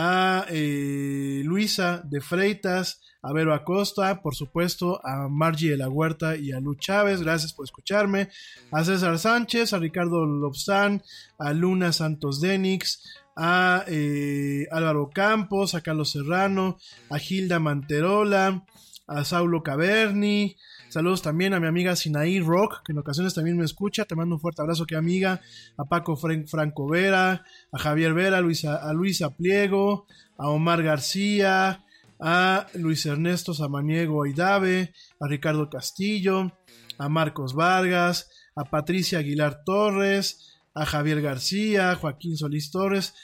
a eh, Luisa de Freitas, a Vero Acosta, por supuesto, a Margie de la Huerta y a Lu Chávez, gracias por escucharme, a César Sánchez, a Ricardo Lobsán, a Luna Santos Denix, a eh, Álvaro Campos, a Carlos Serrano, a Gilda Manterola, a Saulo Caverni, Saludos también a mi amiga Sinaí Rock, que en ocasiones también me escucha. Te mando un fuerte abrazo, que amiga. A Paco Fran- Franco Vera, a Javier Vera, a Luisa, a Luisa Pliego, a Omar García, a Luis Ernesto Samaniego Aidave, a Ricardo Castillo, a Marcos Vargas, a Patricia Aguilar Torres, a Javier García, Joaquín Solís Torres.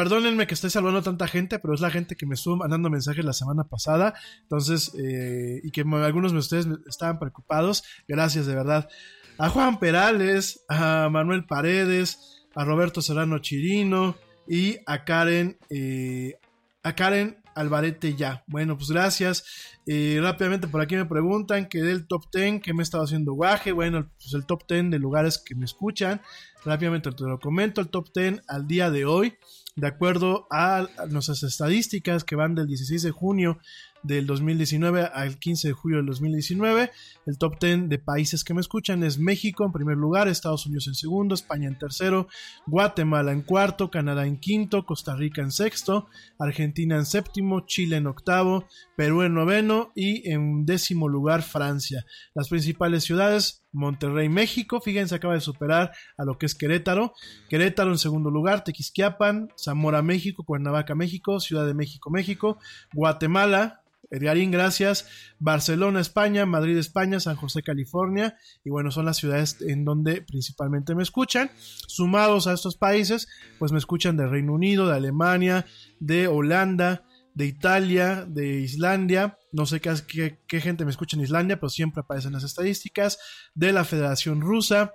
Perdónenme que esté saludando a tanta gente, pero es la gente que me estuvo mandando mensajes la semana pasada. Entonces, eh, y que algunos de ustedes estaban preocupados. Gracias, de verdad. A Juan Perales, a Manuel Paredes, a Roberto Serrano Chirino y a Karen, eh, a Karen Alvarete ya. Bueno, pues gracias. Eh, rápidamente por aquí me preguntan que del top 10 que me he estado haciendo guaje. Bueno, pues el top 10 de lugares que me escuchan. Rápidamente te lo comento. El top 10 al día de hoy de acuerdo a nuestras estadísticas que van del 16 de junio del 2019 al 15 de julio del 2019. El top 10 de países que me escuchan es México en primer lugar, Estados Unidos en segundo, España en tercero, Guatemala en cuarto, Canadá en quinto, Costa Rica en sexto, Argentina en séptimo, Chile en octavo, Perú en noveno y en décimo lugar Francia. Las principales ciudades, Monterrey, México, fíjense, acaba de superar a lo que es Querétaro. Querétaro en segundo lugar, Tequisquiapan, Zamora, México, Cuernavaca, México, Ciudad de México, México, Guatemala, Edgarín, gracias. Barcelona, España, Madrid, España, San José, California. Y bueno, son las ciudades en donde principalmente me escuchan. Sumados a estos países, pues me escuchan de Reino Unido, de Alemania, de Holanda, de Italia, de Islandia. No sé qué, gente me escucha en Islandia, pero siempre aparecen las estadísticas. De la Federación Rusa,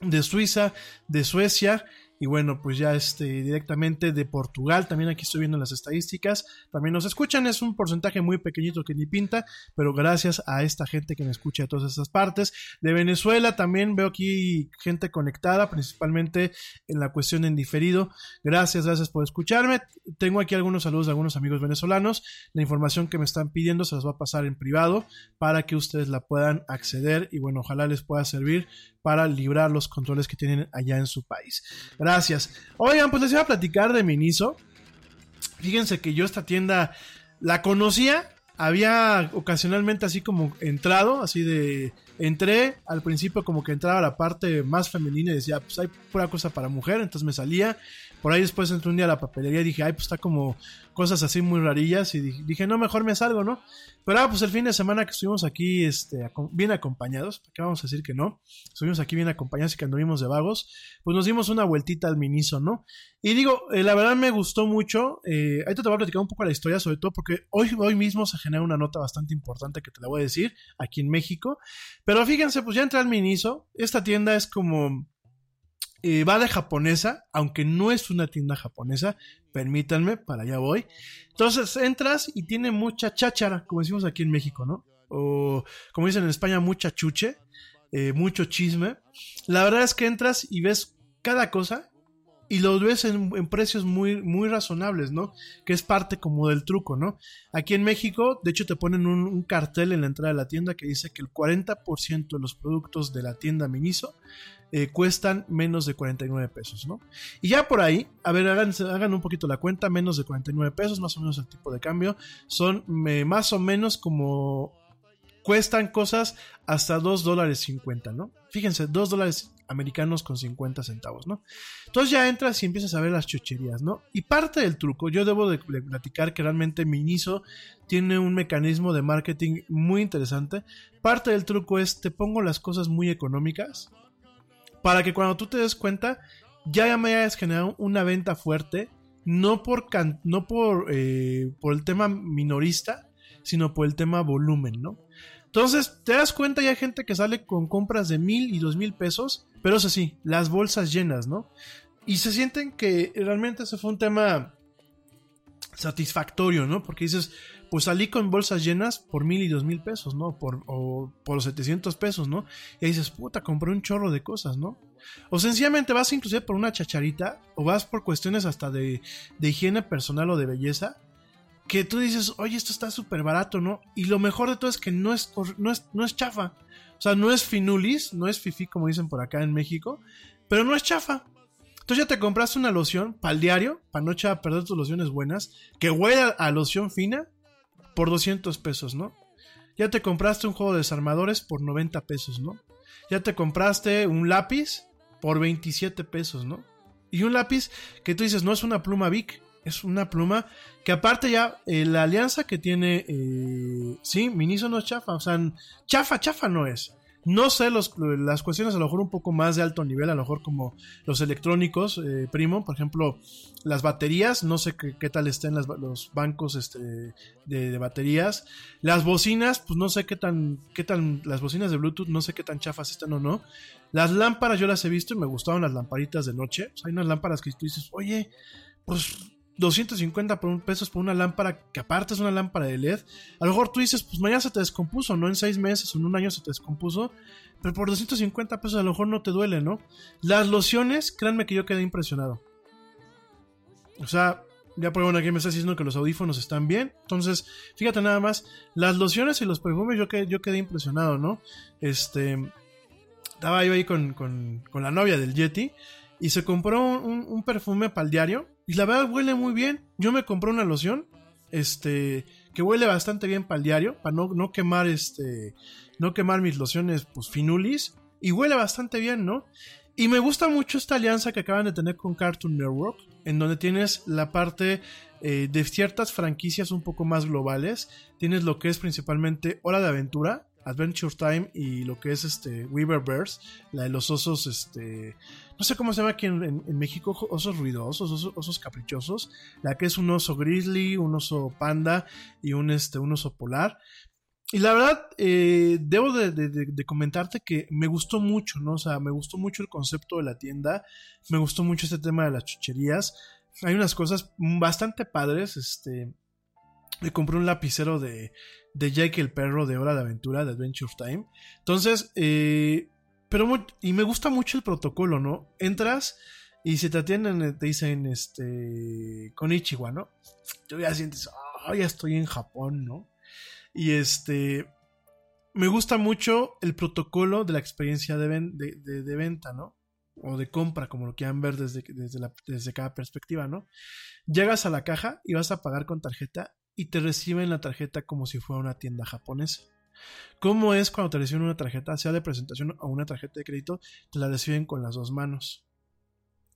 de Suiza, de Suecia Y bueno, pues ya este, directamente de Portugal, también aquí estoy viendo las estadísticas, también nos escuchan, es un porcentaje muy pequeñito que ni pinta, pero gracias a esta gente que me escucha de todas estas partes. De Venezuela también veo aquí gente conectada, principalmente en la cuestión en diferido. Gracias, gracias por escucharme. Tengo aquí algunos saludos de algunos amigos venezolanos. La información que me están pidiendo se las va a pasar en privado para que ustedes la puedan acceder y bueno, ojalá les pueda servir para librar los controles que tienen allá en su país. Oigan, pues les iba a platicar de Miniso. Fíjense que yo esta tienda la conocía, había ocasionalmente así como entrado, así de entré al principio como que entraba la parte más femenina y decía, pues hay pura cosa para mujer, entonces me salía. Por ahí después entré un día a la papelería y dije, ay, pues está como cosas así muy rarillas y dije, no, mejor me salgo, ¿no? Pero ah, pues el fin de semana que estuvimos aquí este, bien acompañados, ¿para qué vamos a decir que no? Estuvimos aquí bien acompañados y que anduvimos de vagos, pues nos dimos una vueltita al Miniso, ¿no? Y digo, eh, la verdad me gustó mucho, eh, ahorita te voy a platicar un poco la historia, sobre todo porque hoy, hoy mismo se genera una nota bastante importante que te la voy a decir aquí en México, pero fíjense, pues ya entré al Miniso, esta tienda es como... eh, va de japonesa, aunque no es una tienda japonesa, permítanme, para allá voy. Entonces entras y tiene mucha cháchara, como decimos aquí en México, ¿no? O como dicen en España, mucha chuche, eh, mucho chisme. La verdad es que entras y ves cada cosa y lo ves en, en precios muy, muy razonables, ¿no? Que es parte como del truco, ¿no? Aquí en México, de hecho, te ponen un, un cartel en la entrada de la tienda que dice que el 40% de los productos de la tienda Miniso eh, cuestan menos de 49 pesos, ¿no? Y ya por ahí, a ver, hagan, hagan un poquito la cuenta, menos de 49 pesos, más o menos el tipo de cambio, son más o menos como cuestan cosas hasta 2 dólares 50, ¿no? Fíjense, 2 dólares americanos con 50 centavos, ¿no? Entonces ya entras y empiezas a ver las chucherías, ¿no? Y parte del truco, yo debo de, de platicar que realmente Miniso tiene un mecanismo de marketing muy interesante. Parte del truco es te pongo las cosas muy económicas para que cuando tú te des cuenta ya me hayas generado una venta fuerte, no por, can- no por, eh, por el tema minorista, sino por el tema volumen, ¿no? Entonces, te das cuenta, ya hay gente que sale con compras de mil y dos mil pesos, pero eso sí, las bolsas llenas, ¿no? Y se sienten que realmente ese fue un tema satisfactorio, ¿no? Porque dices, pues salí con bolsas llenas por mil y dos mil pesos, ¿no? Por, o por 700 pesos, ¿no? Y dices, puta, compré un chorro de cosas, ¿no? O sencillamente vas inclusive por una chacharita, o vas por cuestiones hasta de, de higiene personal o de belleza, que tú dices, oye, esto está súper barato, ¿no? Y lo mejor de todo es que no es, no, es, no es chafa. O sea, no es finulis, no es fifi como dicen por acá en México, pero no es chafa. Entonces ya te compraste una loción para el diario, para no echar a perder tus lociones buenas, que huele a, a loción fina, por 200 pesos, ¿no? Ya te compraste un juego de desarmadores por 90 pesos, ¿no? Ya te compraste un lápiz por 27 pesos, ¿no? Y un lápiz que tú dices, no es una pluma Bic, es una pluma que aparte ya eh, la alianza que tiene, eh, sí, Miniso no es chafa, o sea, chafa, chafa no es. No sé los, las cuestiones a lo mejor un poco más de alto nivel, a lo mejor como los electrónicos, eh, primo, por ejemplo, las baterías, no sé qué, qué tal estén los bancos este, de, baterías. Las bocinas, pues no sé qué tan, qué tan, las bocinas de Bluetooth, no sé qué tan chafas están o no. Las lámparas yo las he visto y me gustaban las lamparitas de noche. Hay unas lámparas que tú dices, oye, pues 250 por un- pesos por una lámpara que aparte es una lámpara de LED. A lo mejor tú dices, pues mañana se te descompuso, ¿no? En seis meses o en un año se te descompuso. Pero por 250 pesos a lo mejor no te duele, ¿no? Las lociones, créanme que yo quedé impresionado. O sea, ya por bueno, aquí me estás diciendo que los audífonos están bien. Entonces, fíjate nada más, las lociones y los perfumes yo quedé, yo quedé impresionado, ¿no? Este, estaba yo ahí con, con- con la novia del Yeti y se compró un, un- perfume para el diario y la verdad huele muy bien. Yo me compré una loción, este, que huele bastante bien para el diario, para no, no quemar, este, no quemar mis lociones, pues finulis y huele bastante bien, ¿no? Y me gusta mucho esta alianza que acaban de tener con Cartoon Network, en donde tienes la parte eh, de ciertas franquicias un poco más globales. Tienes lo que es principalmente Hora de Aventura, Adventure Time y lo que es este Weaververse, la de los osos, este, no sé cómo se llama aquí en, en- México, osos ruidosos, osos, osos caprichosos, la que es un oso grizzly, un oso panda y un, este, un oso polar. y la verdad, eh, debo de, comentarte que me gustó mucho, ¿no? O sea, me gustó mucho el concepto de la tienda, me gustó mucho este tema de las chucherías. Hay unas cosas bastante padres, este... Le compré un lapicero de, de Jake el perro de Hora de Aventura, de Adventure Time. Entonces, eh, pero y me gusta mucho el protocolo, ¿no? Entras y si te atienden eh, te dicen, este, con Ichiwa, ¿no? Tú ya sientes, ah, ya estoy en Japón, ¿no? Y este, me gusta mucho el protocolo de la experiencia de, ven- de, de- de venta, ¿no? O de compra, como lo quieran ver desde, desde, desde cada perspectiva, ¿no? Llegas a la caja y vas a pagar con tarjeta y te reciben la tarjeta como si fuera una tienda japonesa. ¿Cómo es cuando te reciben una tarjeta, sea de presentación o una tarjeta de crédito? Te la reciben con las dos manos.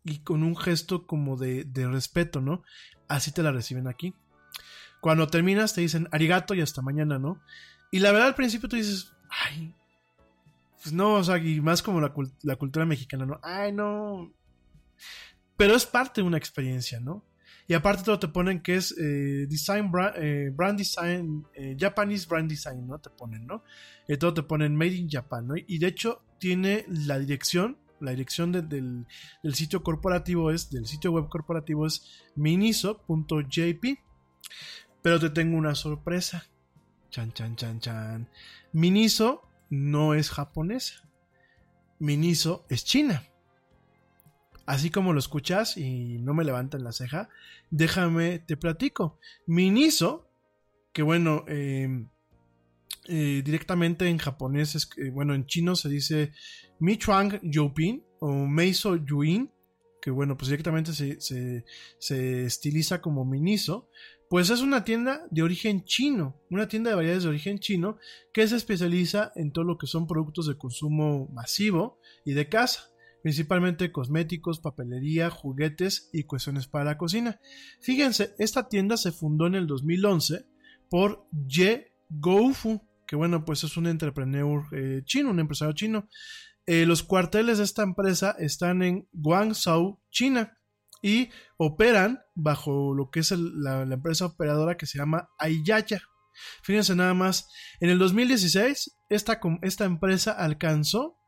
Y con un gesto como de, respeto, ¿no? Así te la reciben aquí. Cuando terminas te dicen arigato y hasta mañana, ¿no? Y la verdad al principio tú dices, ay, pues no, o sea, y más como la cultura mexicana, ¿no? Ay, no. Pero es parte de una experiencia, ¿no? Y aparte todo te ponen que es eh, design bra- eh, brand design, eh, Japanese brand design, ¿no? Te ponen, ¿no? Y todo te ponen made in Japan, ¿no? Y de hecho tiene la dirección, la dirección de- del, del sitio corporativo es, del sitio web corporativo es miniso.jp. Pero te tengo una sorpresa. Chan, chan, chan, chan. Miniso no es japonesa. Miniso es china. Así como lo escuchas y no me levantan la ceja, déjame, te platico. Miniso, que bueno, eh, eh, directamente en japonés, es, que, bueno, en chino se dice Michuang Youpin o Meiso Yuin, que bueno, pues directamente se, se, se estiliza como Miniso, pues es una tienda de origen chino, una tienda de variedades de origen chino que se especializa en todo lo que son productos de consumo masivo y de casa principalmente cosméticos, papelería, juguetes y cuestiones para la cocina. Fíjense, esta tienda se fundó en el 2011 por Ye Goufu, que bueno, pues es un entrepreneur eh, chino, un empresario chino. Eh, los cuarteles de esta empresa están en Guangzhou, China, y operan bajo lo que es la, empresa operadora que se llama Ayaya. Fíjense nada más, en el 2016 esta, esta empresa alcanzó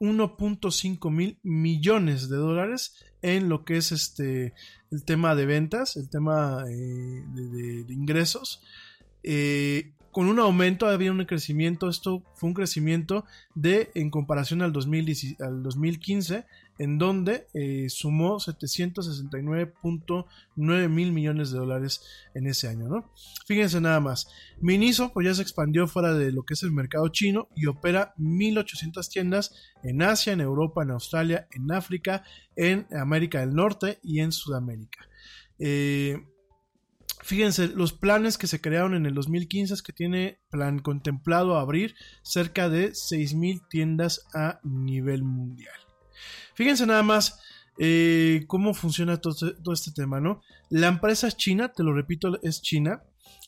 1.5 mil millones de dólares en lo que es este el tema de ventas, el tema eh, de, ingresos. Eh, con un aumento había un crecimiento, esto fue un crecimiento de en comparación al, 2010 al 2015, en donde eh, sumó 769.9 mil millones de dólares en ese año, ¿no? Fíjense nada más, Miniso pues ya se expandió fuera de lo que es el mercado chino y opera 1800 tiendas en Asia, en Europa, en Australia, en África, en América del Norte y en Sudamérica. Eh, Fíjense, los planes que se crearon en el 2015 es que tiene plan contemplado abrir cerca de 6.000 tiendas a nivel mundial. Fíjense nada más eh, cómo funciona todo, este- todo este tema, ¿no? La empresa es china, te lo repito, es china.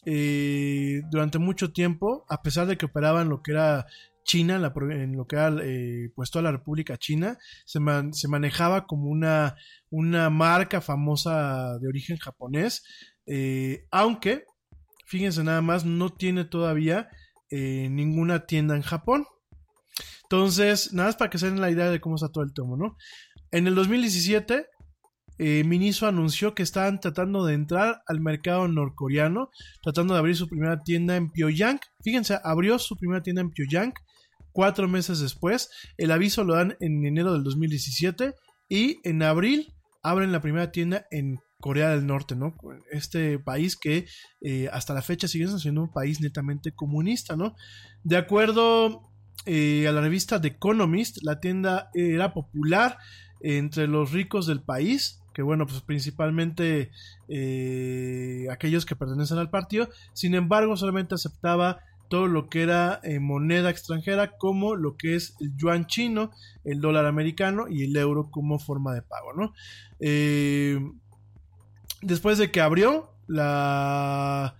Eh, durante mucho tiempo, a pesar de que operaban lo que era China, en, lo que era eh, pues toda la República China, se, se manejaba como una, una marca famosa de origen japonés, eh, aunque, fíjense nada más, no tiene todavía ninguna tienda en Japón. Entonces, nada más para que se den la idea de cómo está todo el tomo, ¿no? En el 2017, eh, Miniso anunció que estaban tratando de entrar al mercado norcoreano, tratando de abrir su primera tienda en Pyongyang. Fíjense, abrió su primera tienda en Pyongyang cuatro meses después. El aviso lo dan en enero del 2017 y en abril abren la primera tienda en Corea del Norte, ¿no? Este país que eh, hasta la fecha sigue siendo un país netamente comunista, ¿no? De acuerdo eh, a la revista The Economist, la tienda era popular entre los ricos del país, que bueno, pues principalmente eh, aquellos que pertenecen al partido, sin embargo solamente aceptaba todo lo que era eh, moneda extranjera como lo que es el yuan chino, el dólar americano y el euro como forma de pago, ¿no? Después de que abrió la...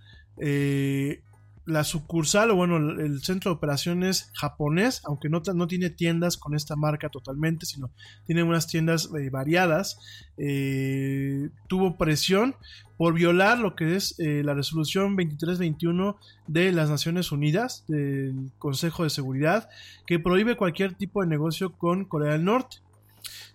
la sucursal o bueno, el, centro de operaciones japonés, aunque no, no tiene tiendas con esta marca totalmente, sino tiene unas tiendas eh, variadas, eh, tuvo presión por violar lo que es eh, la resolución 2321 de las Naciones Unidas, del Consejo de Seguridad, que prohíbe cualquier tipo de negocio con Corea del Norte.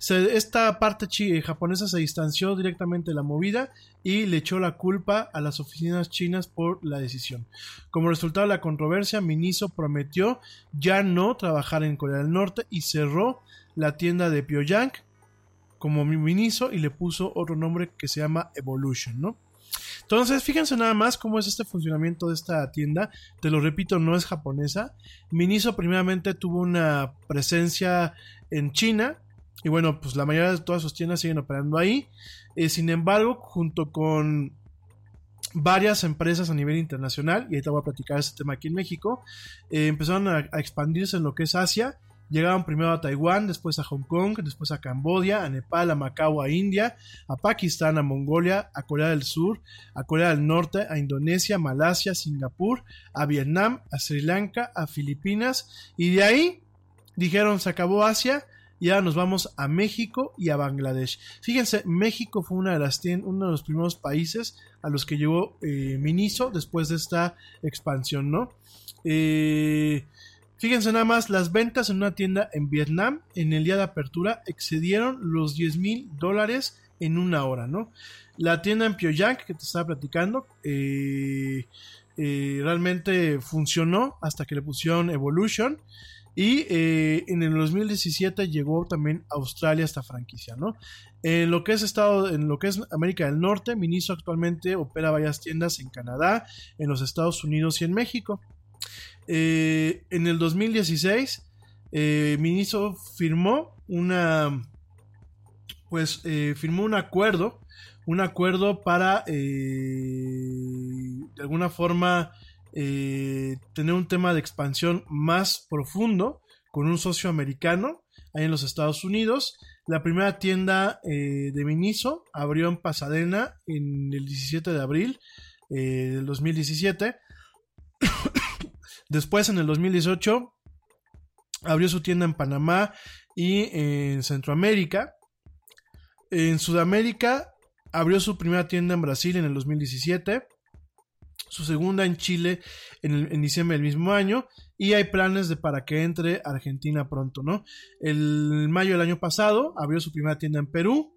Esta parte eh, japonesa se distanció directamente de la movida y le echó la culpa a las oficinas chinas por la decisión. Como resultado de la controversia, Miniso prometió ya no trabajar en Corea del Norte y cerró la tienda de Pyongyang como Mi- Miniso y le puso otro nombre que se llama Evolution, ¿no? Entonces, fíjense nada más cómo es este funcionamiento de esta tienda. Te lo repito, no es japonesa. Miniso primeramente tuvo una presencia en China. Y bueno, pues la mayoría de todas sus tiendas siguen operando ahí. Eh, sin embargo, junto con varias empresas a nivel internacional, y ahorita voy a platicar este tema aquí en México, eh, empezaron a, a expandirse en lo que es Asia. Llegaron primero a Taiwán, después a Hong Kong, después a Camboya, a Nepal, a Macao, a India, a Pakistán, a Mongolia, a Corea del Sur, a Corea del Norte, a Indonesia, Malasia, Singapur, a Vietnam, a Sri Lanka, a Filipinas, y de ahí dijeron se acabó Asia y ahora nos vamos a México y a Bangladesh. Fíjense, México fue una de las uno de los primeros países a los que llegó eh, Miniso después de esta expansión, ¿no? Eh, fíjense nada más, las ventas en una tienda en Vietnam en el día de apertura excedieron los 10 mil dólares en una hora, ¿no? La tienda en Pyongyang que te estaba platicando, eh, realmente funcionó hasta que le pusieron Evolution. Y eh, en el 2017 llegó también a Australia esta franquicia, ¿no? En lo que es estado, en lo que es América del Norte, Miniso actualmente opera varias tiendas en Canadá, en los Estados Unidos y en México. Eh, en el 2016, eh, Miniso firmó una, pues, eh, firmó un acuerdo, un acuerdo para, de alguna forma, eh, tener un tema de expansión más profundo con un socio americano ahí en los Estados Unidos. La primera tienda eh, de Miniso abrió en Pasadena en el 17 de abril eh, del 2017. Después, en el 2018, abrió su tienda en Panamá y en Centroamérica. En Sudamérica abrió su primera tienda en Brasil en el 2017 su segunda en Chile en, diciembre del mismo año y hay planes de para que entre Argentina pronto, ¿no? El mayo del año pasado abrió su primera tienda en Perú,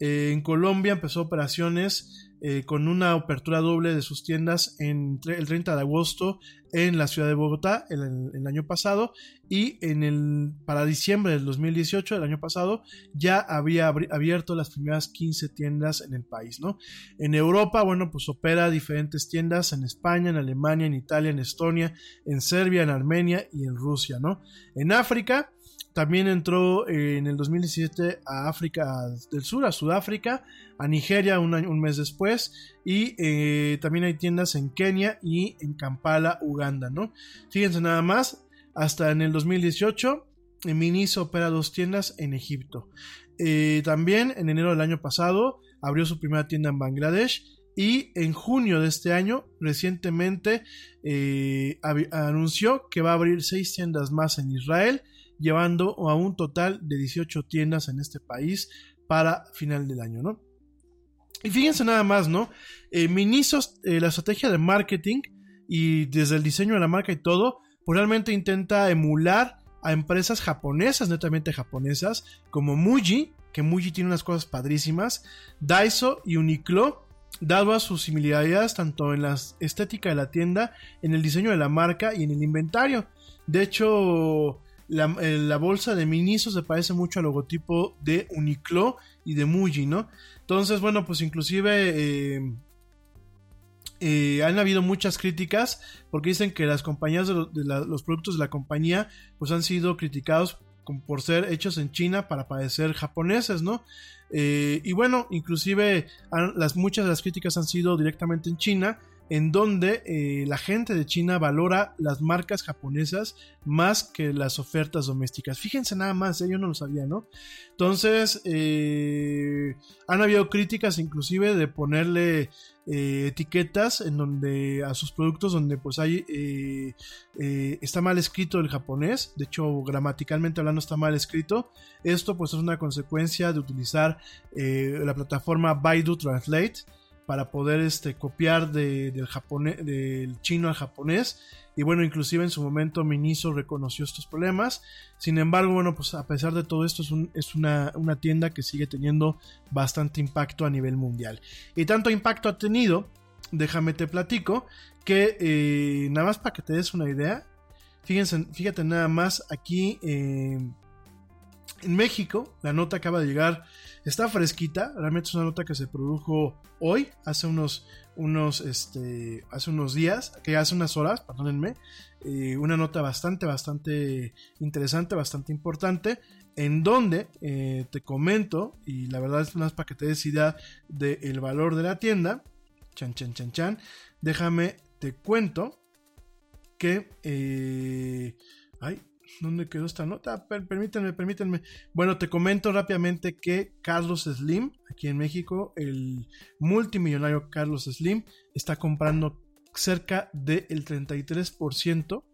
eh, en Colombia empezó operaciones eh, con una apertura doble de sus tiendas en el 30 de agosto en la ciudad de Bogotá el, el año pasado y en el para diciembre del 2018 del año pasado ya había abierto las primeras 15 tiendas en el país, ¿no? En Europa, bueno, pues opera diferentes tiendas en España, en Alemania, en Italia, en Estonia, en Serbia, en Armenia y en Rusia, ¿no? En África, también entró eh, en el 2017 a África del Sur, a Sudáfrica, a Nigeria un, mes después, y eh, también hay tiendas en Kenia y en Kampala, Uganda, ¿no? Fíjense nada más, hasta en el 2018, eh, Miniso opera dos tiendas en Egipto. Eh, también en enero del año pasado abrió su primera tienda en Bangladesh y en junio de este año recientemente anunció que va a abrir seis tiendas más en Israel, llevando a un total de 18 tiendas en este país para final del año, ¿no? Y fíjense nada más, ¿no? Eh, Miniso, eh, la estrategia de marketing y desde el diseño de la marca y todo, pues realmente intenta emular a empresas japonesas, netamente japonesas, como Muji, que Muji tiene unas cosas padrísimas, Daiso y Uniqlo, dado a sus similaridades tanto en la estética de la tienda, en el diseño de la marca y en el inventario. De hecho, la, eh, la bolsa de Miniso se parece mucho al logotipo de Uniqlo y de Muji, ¿no? Entonces, bueno, pues inclusive eh, eh, han habido muchas críticas porque dicen que las compañías de, lo- de la- los productos de la compañía pues han sido criticados por ser hechos en China para parecer japoneses, ¿no? Y bueno, inclusive las, muchas de las críticas han sido directamente en China, en donde eh, la gente de China valora las marcas japonesas más que las ofertas domésticas. Fíjense nada más, ¿eh? yo no lo sabía, ¿no? Entonces, eh, han habido críticas inclusive de ponerle eh, etiquetas en donde a sus productos donde pues hay está mal escrito el japonés de hecho gramaticalmente hablando está mal escrito esto pues es una consecuencia de utilizar la plataforma Baidu Translate para poder este, copiar del, japonés, del chino al japonés. Y bueno, inclusive en su momento Miniso reconoció estos problemas. Sin embargo, bueno, pues a pesar de todo esto es, es una, una, tienda que sigue teniendo bastante impacto a nivel mundial. Y tanto impacto ha tenido, déjame te platico, que eh, nada más para que te des una idea, fíjense, fíjate nada más aquí eh, en México, la nota acaba de llegar Está fresquita, realmente es una nota que se produjo hoy, hace unos, unos, este, hace unos días, que hace unas horas, perdónenme, eh, una nota bastante, bastante interesante, bastante importante, en donde eh, te comento, y la verdad es más para que te des idea del valor de la tienda, chan, chan, chan, chan, déjame, te cuento que, eh, ay, ¿Dónde quedó esta nota? permítanme, permítanme. Bueno, te comento rápidamente que Carlos Slim, aquí en México, el multimillonario Carlos Slim, está comprando cerca del 33%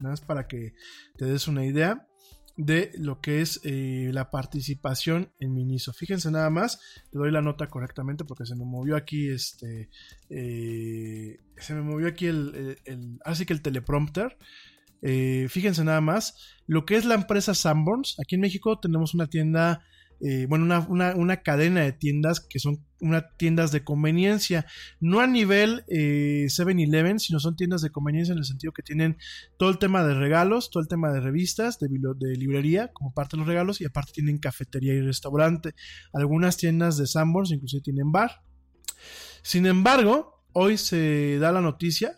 Nada más para que te des una idea de lo que es eh, la participación en Miniso. Fíjense nada más, te doy la nota correctamente porque se me movió aquí este, eh, se me movió aquí el, así que el teleprompter. Eh, fíjense nada más, lo que es la empresa Sanborns, aquí en México tenemos una tienda eh, bueno, una, cadena de tiendas que son tiendas de conveniencia, no a nivel 7-Eleven, eh, sino son tiendas de conveniencia en el sentido que tienen todo el tema de regalos, todo el tema de revistas, de, de librería como parte de los regalos y aparte tienen cafetería y restaurante. Algunas tiendas de Sanborns inclusive tienen bar. Sin embargo, hoy se da la noticia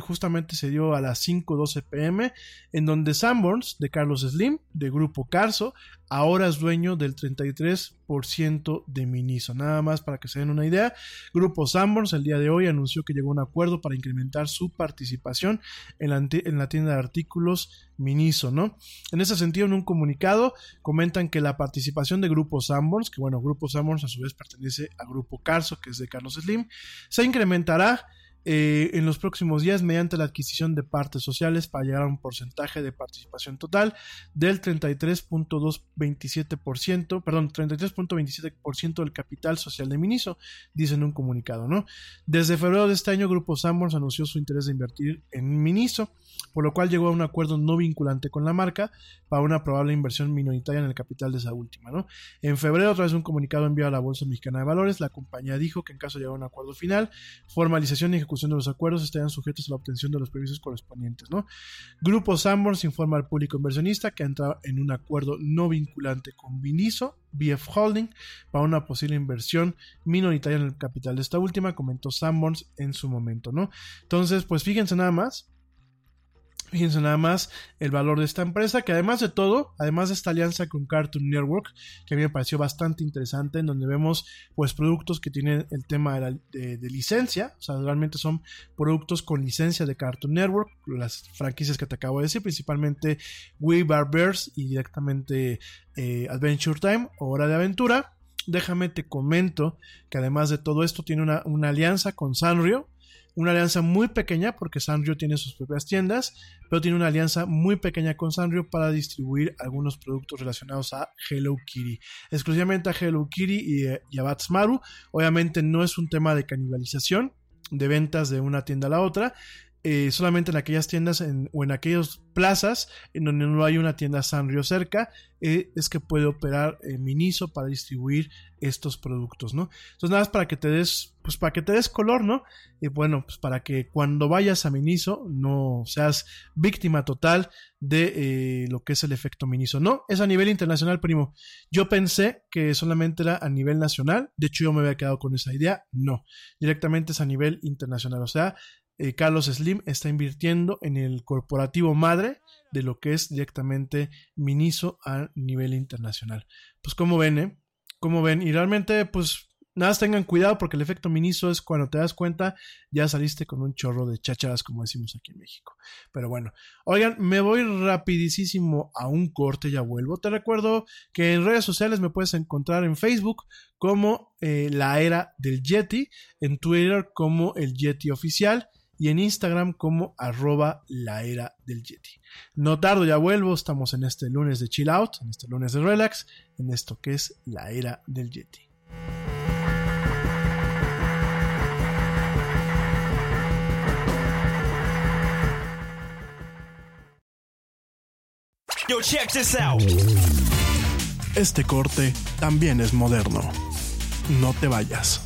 justamente se dio a las 5.12 pm, en donde Sanborns, de Carlos Slim, de Grupo Carso, ahora es dueño del 33% de Miniso. Nada más para que se den una idea, Grupo Sanborns el día de hoy anunció que llegó a un acuerdo para incrementar su participación en la, en la tienda de artículos Miniso, ¿no? En ese sentido, en un comunicado, comentan que la participación de Grupo Sanborns, que bueno, Grupo Sanborns a su vez pertenece a Grupo Carso, que es de Carlos Slim, se incrementará eh, en los próximos días mediante la adquisición de partes sociales para llegar a un porcentaje de participación total del 33.227%, perdón, 33.27% del capital social de Miniso, dice en un comunicado, ¿no? Desde febrero de este año, Grupo Sanborns anunció su interés de invertir en Miniso, por lo cual llegó a un acuerdo no vinculante con la marca para una probable inversión minoritaria en el capital de esa última, ¿no? En febrero, de un comunicado enviado a la Bolsa Mexicana de Valores, la compañía dijo que en caso de llegar a un acuerdo final, formalización y ejecución de los acuerdos estarían sujetos a la obtención de los permisos correspondientes. ¿no? Grupo Sanborns informa al público inversionista que ha entrado en un acuerdo no vinculante con Viniso, BF Holding, para una posible inversión minoritaria en el capital de esta última, comentó Sanborns en su momento. ¿no? Entonces, pues fíjense nada más Fíjense nada más el valor de esta empresa, que además de todo, además de esta alianza con Cartoon Network, que a mí me pareció bastante interesante, en donde vemos pues productos que tienen el tema de, licencia, o sea, realmente son productos con licencia de Cartoon Network, las franquicias que te acabo de decir, principalmente We Bar Bears y directamente eh, Adventure Time, Hora de Aventura. Déjame te comento que además de todo esto tiene una, una alianza con Sanrio, una alianza muy pequeña porque Sanrio tiene sus propias tiendas, pero tiene una alianza muy pequeña con Sanrio para distribuir algunos productos relacionados a Hello Kitty, exclusivamente a Hello Kitty y, eh, y a Batsmaru. Obviamente no es un tema de canibalización de ventas de una tienda a la otra, eh, solamente en aquellas tiendas en- o en aquellas plazas en donde no hay una tienda Sanrio cerca, eh, es que puede operar eh, Miniso para distribuir estos productos, ¿no? Entonces nada más para que te des, pues para que te des color, ¿no? Y bueno, pues para que cuando vayas a Miniso no seas víctima total de lo que es el efecto Miniso. No, es a nivel internacional, primo. Yo pensé que solamente era a nivel nacional, de hecho yo me había quedado con esa idea, no, directamente es a nivel internacional, o sea, eh, Carlos Slim está invirtiendo en el corporativo madre de lo que es directamente Miniso a nivel internacional. Pues como ven, ¿eh? Como ven, y realmente pues nada más tengan cuidado porque el efecto Miniso es cuando te das cuenta ya saliste con un chorro de chácharas como decimos aquí en México. Pero bueno, oigan, me voy rapidísimo a un corte, ya vuelvo. Te recuerdo que en redes sociales me puedes encontrar en Facebook como eh, la era del Yeti, en Twitter como el Yeti oficial y en Instagram como arroba la era del Yeti. No tardo, ya vuelvo, estamos en este lunes de chill out, en este lunes de relax, en esto que es la era del Yeti. Yo, check this out. Este corte también es moderno. No te vayas.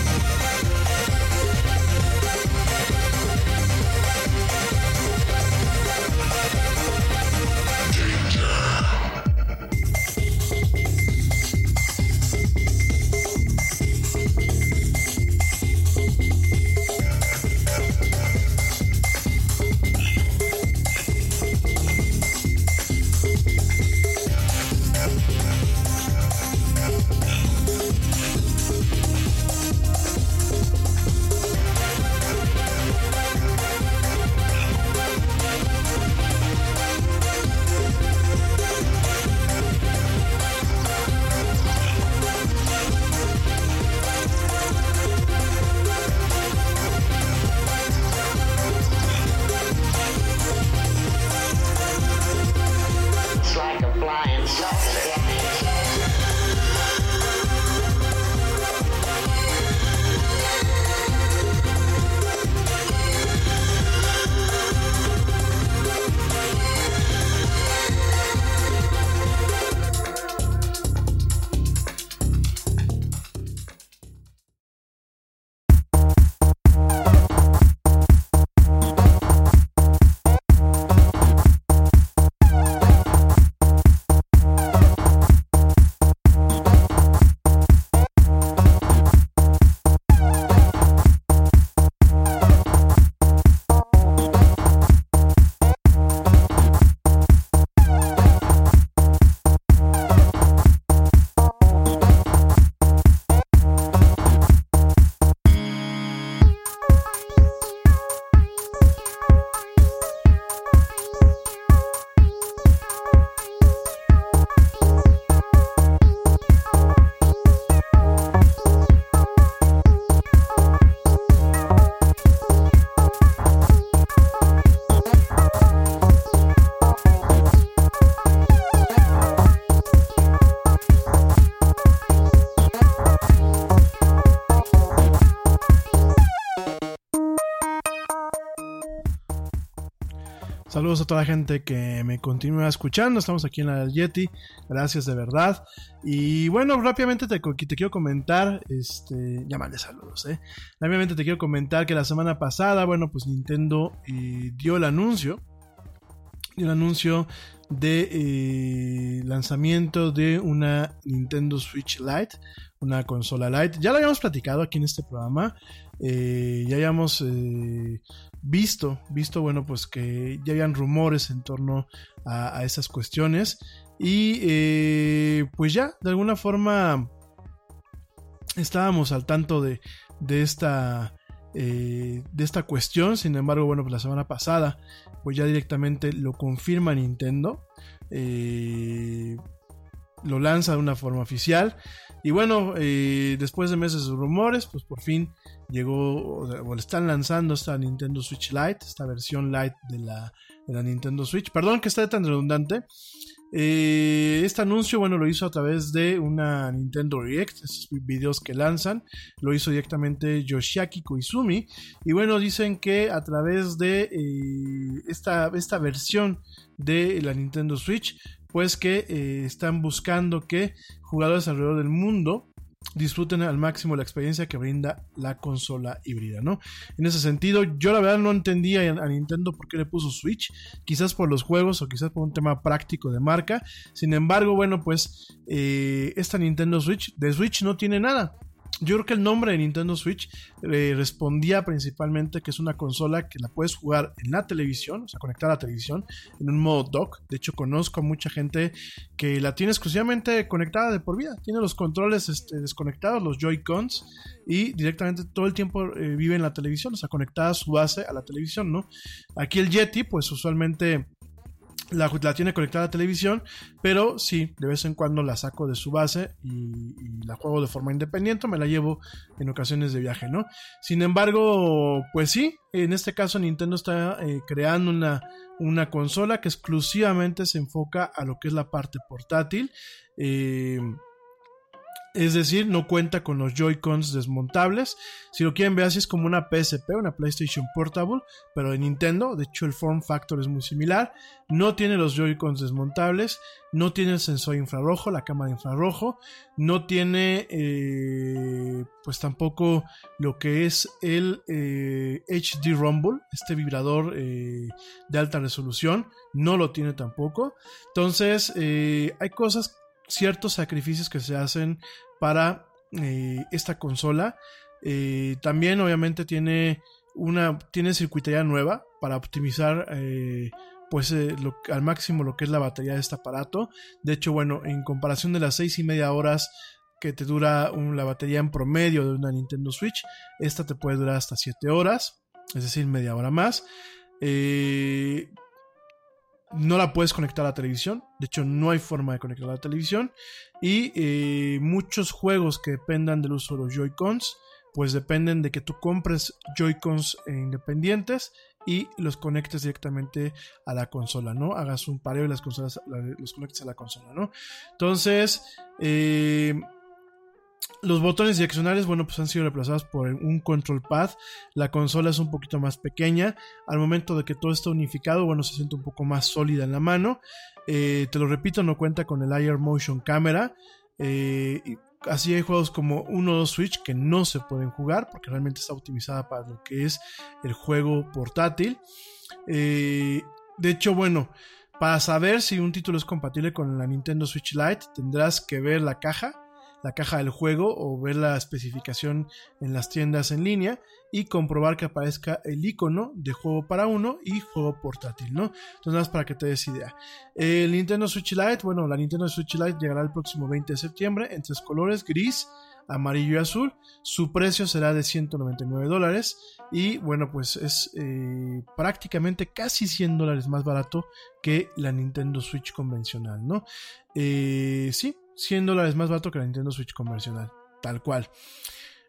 Saludos a toda la gente que me continúa escuchando. Estamos aquí en la Yeti. Gracias de verdad. Y bueno, rápidamente te quiero comentar. Este. Llámale saludos, eh. Rápidamente te quiero comentar que la semana pasada, bueno, pues Nintendo eh, dio el anuncio. Dio el anuncio de eh, lanzamiento de una Nintendo Switch Lite, una consola Lite. Ya lo habíamos platicado aquí en este programa. Eh, ya habíamos eh, visto, visto, bueno, pues que ya habían rumores en torno a, a esas cuestiones. Y pues ya, de alguna forma, estábamos al tanto de, de esta. Eh, de esta cuestión, sin embargo, bueno, pues la semana pasada, pues ya directamente lo confirma Nintendo, eh, lo lanza de una forma oficial, y bueno, eh, después de meses de rumores, pues por fin llegó, o, le están lanzando esta Nintendo Switch Lite, esta versión Lite de la, de la Nintendo Switch. Perdón que esté tan redundante. Eh, este anuncio, bueno, lo hizo a través de una Nintendo Direct, esos videos que lanzan, lo hizo directamente Yoshiaki Koizumi, y bueno, dicen que a través de eh, esta, esta versión de la Nintendo Switch, pues que eh, están buscando que jugadores alrededor del mundo disfruten al máximo la experiencia que brinda la consola híbrida, ¿no? En ese sentido, yo la verdad no entendía a Nintendo por qué le puso Switch, quizás por los juegos o quizás por un tema práctico de marca. Sin embargo, bueno, pues eh, esta Nintendo Switch, de Switch no tiene nada. Yo creo que el nombre de Nintendo Switch eh, respondía principalmente que es una consola que la puedes jugar en la televisión, o sea, conectar a la televisión en un modo dock. De hecho, conozco a mucha gente que la tiene exclusivamente conectada de por vida. Tiene los controles este, desconectados, los Joy-Cons, y directamente todo el tiempo eh, vive en la televisión, o sea, conectada su base a la televisión, ¿no? Aquí el Yeti, pues usualmente la, tiene conectada a la televisión, pero sí, de vez en cuando la saco de su base y, y, la juego de forma independiente, me la llevo en ocasiones de viaje, ¿no? Sin embargo, pues sí, en este caso Nintendo está eh, creando una, una, consola que exclusivamente se enfoca a lo que es la parte portátil. Eh, Es decir, no cuenta con los Joy-Cons desmontables. Si lo quieren ver así es como una PSP, una PlayStation Portable, pero de Nintendo. De hecho, el form factor es muy similar. No tiene los Joy-Cons desmontables. No tiene el sensor infrarrojo, la cámara infrarrojo. No tiene, eh, pues tampoco lo que es el eh, HD Rumble, este vibrador eh, de alta resolución. No lo tiene tampoco. Entonces, eh, hay cosas ciertos sacrificios que se hacen para eh, esta consola. Eh, también obviamente tiene una tiene circuitería nueva para optimizar eh, pues eh, al máximo lo que es la batería de este aparato. De hecho, bueno, en comparación de las seis y media horas que te dura la batería en promedio de una Nintendo Switch, esta te puede durar hasta 7 horas, es decir, media hora más. Eh, no la puedes conectar a la televisión. De hecho, no hay forma de conectar a la televisión. Y eh, muchos juegos que dependan del uso de los Joy-Cons, pues dependen de que tú compres Joy-Cons eh, independientes y los conectes directamente a la consola, ¿no? Hagas un pareo y las consolas, la- los conectes a la consola, ¿no? Entonces, eh, los botones direccionales, bueno, pues han sido reemplazados por un control pad. La consola es un poquito más pequeña. Al momento de que todo está unificado, bueno, se siente un poco más sólida en la mano. Eh, te lo repito, no cuenta con el Air Motion Camera. Eh, así hay juegos como 1 2 Switch que no se pueden jugar porque realmente está optimizada para lo que es el juego portátil. Eh, de hecho, bueno, para saber si un título es compatible con la Nintendo Switch Lite, tendrás que ver la caja la caja del juego o ver la especificación en las tiendas en línea y comprobar que aparezca el icono de juego para uno y juego portátil, ¿no? Entonces, nada más para que te des idea. El Nintendo Switch Lite, bueno, la Nintendo Switch Lite llegará el próximo 20 de septiembre en tres colores, gris, amarillo y azul. Su precio será de 199 dólares y bueno, pues es eh, prácticamente casi 100 dólares más barato que la Nintendo Switch convencional, ¿no? Eh, sí, 100 dólares más barato que la Nintendo Switch convencional, tal cual.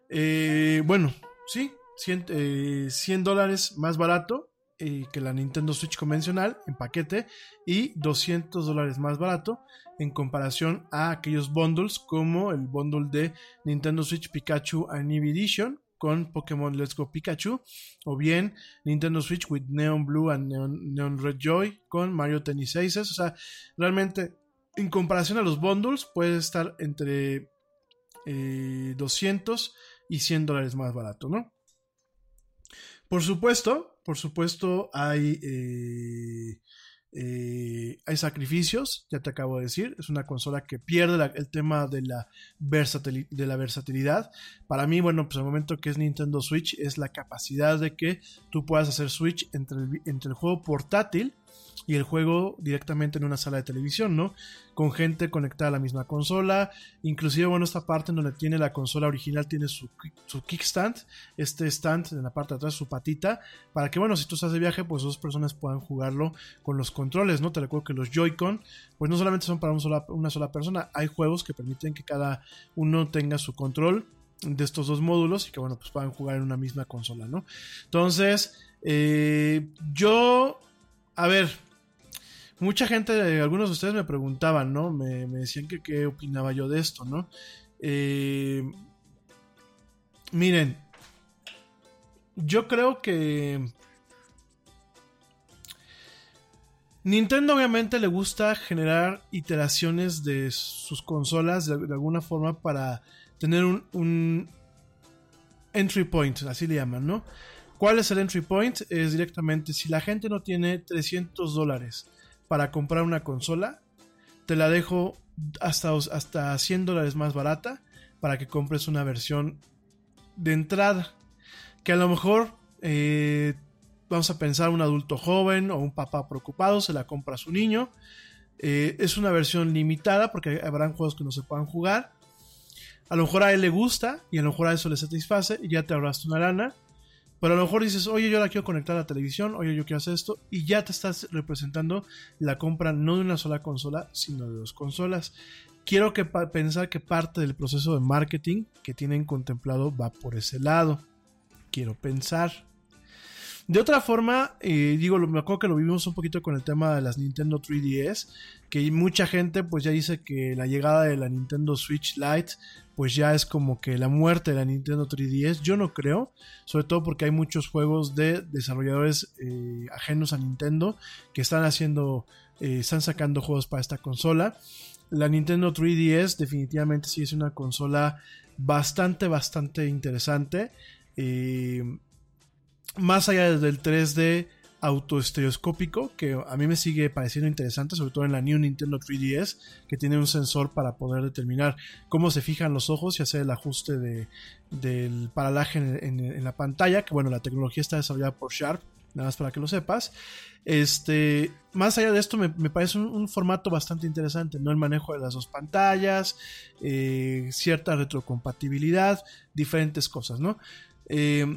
Eh, bueno, sí, 100, eh, 100 dólares más barato eh, que la Nintendo Switch convencional en paquete y 200 dólares más barato en comparación a aquellos bundles como el bundle de Nintendo Switch Pikachu Eevee Edition con Pokémon Let's Go Pikachu o bien Nintendo Switch with Neon Blue and Neon, Neon Red Joy con Mario Tennis Aces, o sea, realmente en comparación a los bundles puede estar entre eh, 200 y 100 dólares más barato, ¿no? Por supuesto, por supuesto hay, eh, eh, hay sacrificios, ya te acabo de decir, es una consola que pierde el tema de la, versatilidad. Para mí, bueno, pues el momento que es Nintendo Switch es la capacidad de que tú puedas hacer Switch entre el, entre el juego portátil y el juego directamente en una sala de televisión, ¿no? Con gente conectada a la misma consola. Inclusive, bueno, esta parte en donde tiene la consola original tiene su, su kickstand, este stand en la parte de atrás, su patita, para que, bueno, si tú estás de viaje, pues dos personas puedan jugarlo con los controles, ¿no? Te recuerdo que los Joy-Con, pues no solamente son para una sola persona, hay juegos que permiten que cada uno tenga su control de estos dos módulos y que, bueno, pues puedan jugar en una misma consola, ¿no? Entonces, eh, yo, a ver, mucha gente, algunos de ustedes me preguntaban, ¿no? Me, decían que qué opinaba yo de esto, ¿no? Eh, miren, yo creo que Nintendo obviamente le gusta generar iteraciones de sus consolas de, de alguna forma para tener un, un entry point, así le llaman, ¿no? ¿Cuál es el entry point? Es directamente si la gente no tiene 300 dólares para comprar una consola, te la dejo hasta, hasta 100 dólares más barata para que compres una versión de entrada. Que a lo mejor, eh, vamos a pensar, un adulto joven o un papá preocupado se la compra a su niño. Eh, es una versión limitada porque habrán juegos que no se puedan jugar. A lo mejor a él le gusta y a lo mejor a eso le satisface y ya te ahorraste una lana. Pero a lo mejor dices, oye, yo la quiero conectar a la televisión, oye, yo quiero hacer esto, y ya te estás representando la compra no de una sola consola, sino de dos consolas. Quiero que pensar que parte del proceso de marketing que tienen contemplado va por ese lado. Quiero pensar. De otra forma, eh, digo, me acuerdo que lo vimos un poquito con el tema de las Nintendo 3DS, que mucha gente pues ya dice que la llegada de la Nintendo Switch Lite pues ya es como que la muerte de la Nintendo 3DS. Yo no creo, sobre todo porque hay muchos juegos de desarrolladores eh, ajenos a Nintendo que están haciendo, eh, están sacando juegos para esta consola. La Nintendo 3DS definitivamente sí es una consola bastante, bastante interesante. Eh, más allá del 3D autoestereoscópico, que a mí me sigue pareciendo interesante, sobre todo en la New Nintendo 3DS, que tiene un sensor para poder determinar cómo se fijan los ojos y hacer el ajuste de, del paralaje en, en- la pantalla, que bueno, la tecnología está desarrollada por Sharp, nada más para que lo sepas. Este, más allá de esto, me, me parece un, un formato bastante interesante, ¿no? El manejo de las dos pantallas, eh, cierta retrocompatibilidad, diferentes cosas, ¿no? Eh,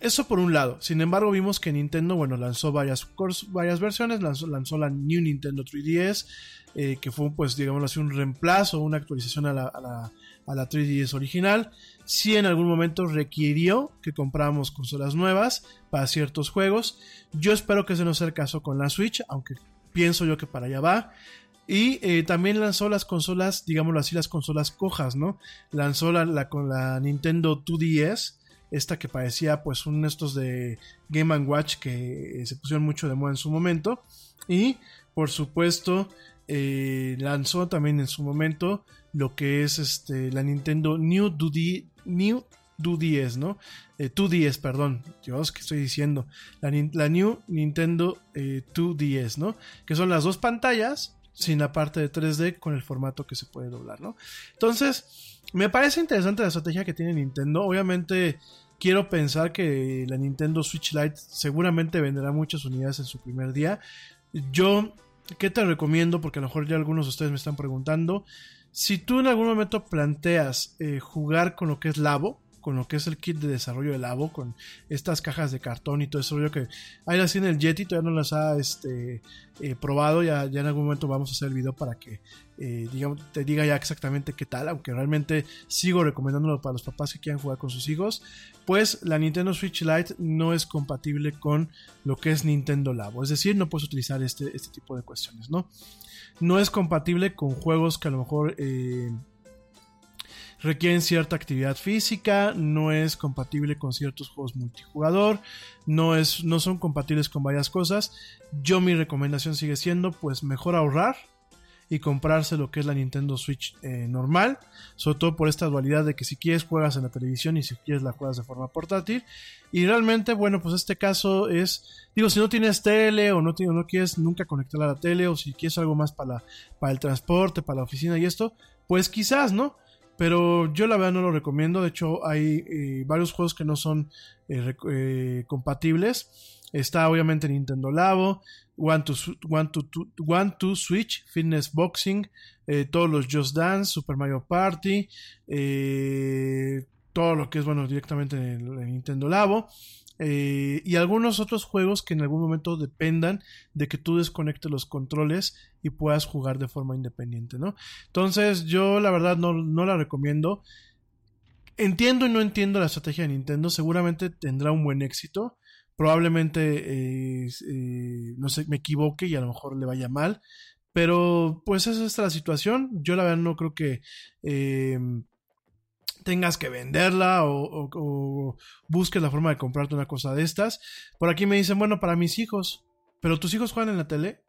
eso por un lado. Sin embargo, vimos que Nintendo, bueno, lanzó varias, varias versiones. Lanzó, lanzó la New Nintendo 3DS, eh, que fue, pues, digamos así, un reemplazo, una actualización a la, a la- a la 3DS original. Sí, en algún momento requirió que compráramos consolas nuevas para ciertos juegos. Yo espero que ese no sea el caso con la Switch, aunque pienso yo que para allá va. Y eh, también lanzó las consolas, digámoslo así, las consolas cojas, ¿no? Lanzó la, la- con la Nintendo 2DS, esta que parecía pues un estos de Game ⁇ Watch que eh, se pusieron mucho de moda en su momento. Y por supuesto eh, lanzó también en su momento lo que es este, la Nintendo New 2D, New 2DS, ¿no? Eh, 2DS, perdón. Dios, ¿qué estoy diciendo? La, la New Nintendo eh, 2DS, ¿no? Que son las dos pantallas sin la parte de 3D con el formato que se puede doblar, ¿no? Entonces, me parece interesante la estrategia que tiene Nintendo. Obviamente, quiero pensar que la Nintendo Switch Lite seguramente venderá muchas unidades en su primer día. Yo, ¿qué te recomiendo? Porque a lo mejor ya algunos de ustedes me están preguntando. Si tú en algún momento planteas eh, jugar con lo que es Labo, con lo que es el kit de desarrollo de Labo, con estas cajas de cartón y todo eso, yo que hay así en el Yeti, todavía no las ha este, eh, probado, ya, en algún momento vamos a hacer el video para que eh, te diga ya exactamente qué tal, aunque realmente sigo recomendándolo para los papás que quieran jugar con sus hijos, pues la Nintendo Switch Lite no es compatible con lo que es Nintendo Labo, es decir, no puedes utilizar este, este tipo de cuestiones, ¿no? No es compatible con juegos que a lo mejor eh, requieren cierta actividad física, no es compatible con ciertos juegos multijugador, no, es, no son compatibles con varias cosas. Yo mi recomendación sigue siendo pues mejor ahorrar y comprarse lo que es la Nintendo Switch eh, normal, sobre todo por esta dualidad de que si quieres juegas en la televisión y si quieres la juegas de forma portátil. Y realmente, bueno, pues este caso es, digo, si no tienes tele o no, tienes, no quieres nunca conectarla a la tele o si quieres algo más para, la, para el transporte, para la oficina y esto, pues quizás, ¿no? Pero yo la verdad no lo recomiendo. De hecho, hay eh, varios juegos que no son eh, eh, compatibles. Está obviamente Nintendo Labo, One to, One to, One to Switch, Fitness Boxing, todos los Just Dance, Super Mario Party, todo lo que es, bueno, directamente en el, en Nintendo Labo. Eh, y algunos otros juegos que en algún momento dependan de que tú desconectes los controles y puedas jugar de forma independiente, ¿no? Entonces yo la verdad no, no la recomiendo. Entiendo y no entiendo la estrategia de Nintendo. Seguramente tendrá un buen éxito. Probablemente, eh, eh, no sé, me equivoque y a lo mejor le vaya mal. Pero pues esa es la situación. Yo la verdad no creo que eh, tengas que venderla o, busques la forma de comprarte una cosa de estas. Por aquí me dicen, bueno, para mis hijos. Pero tus hijos juegan en la tele.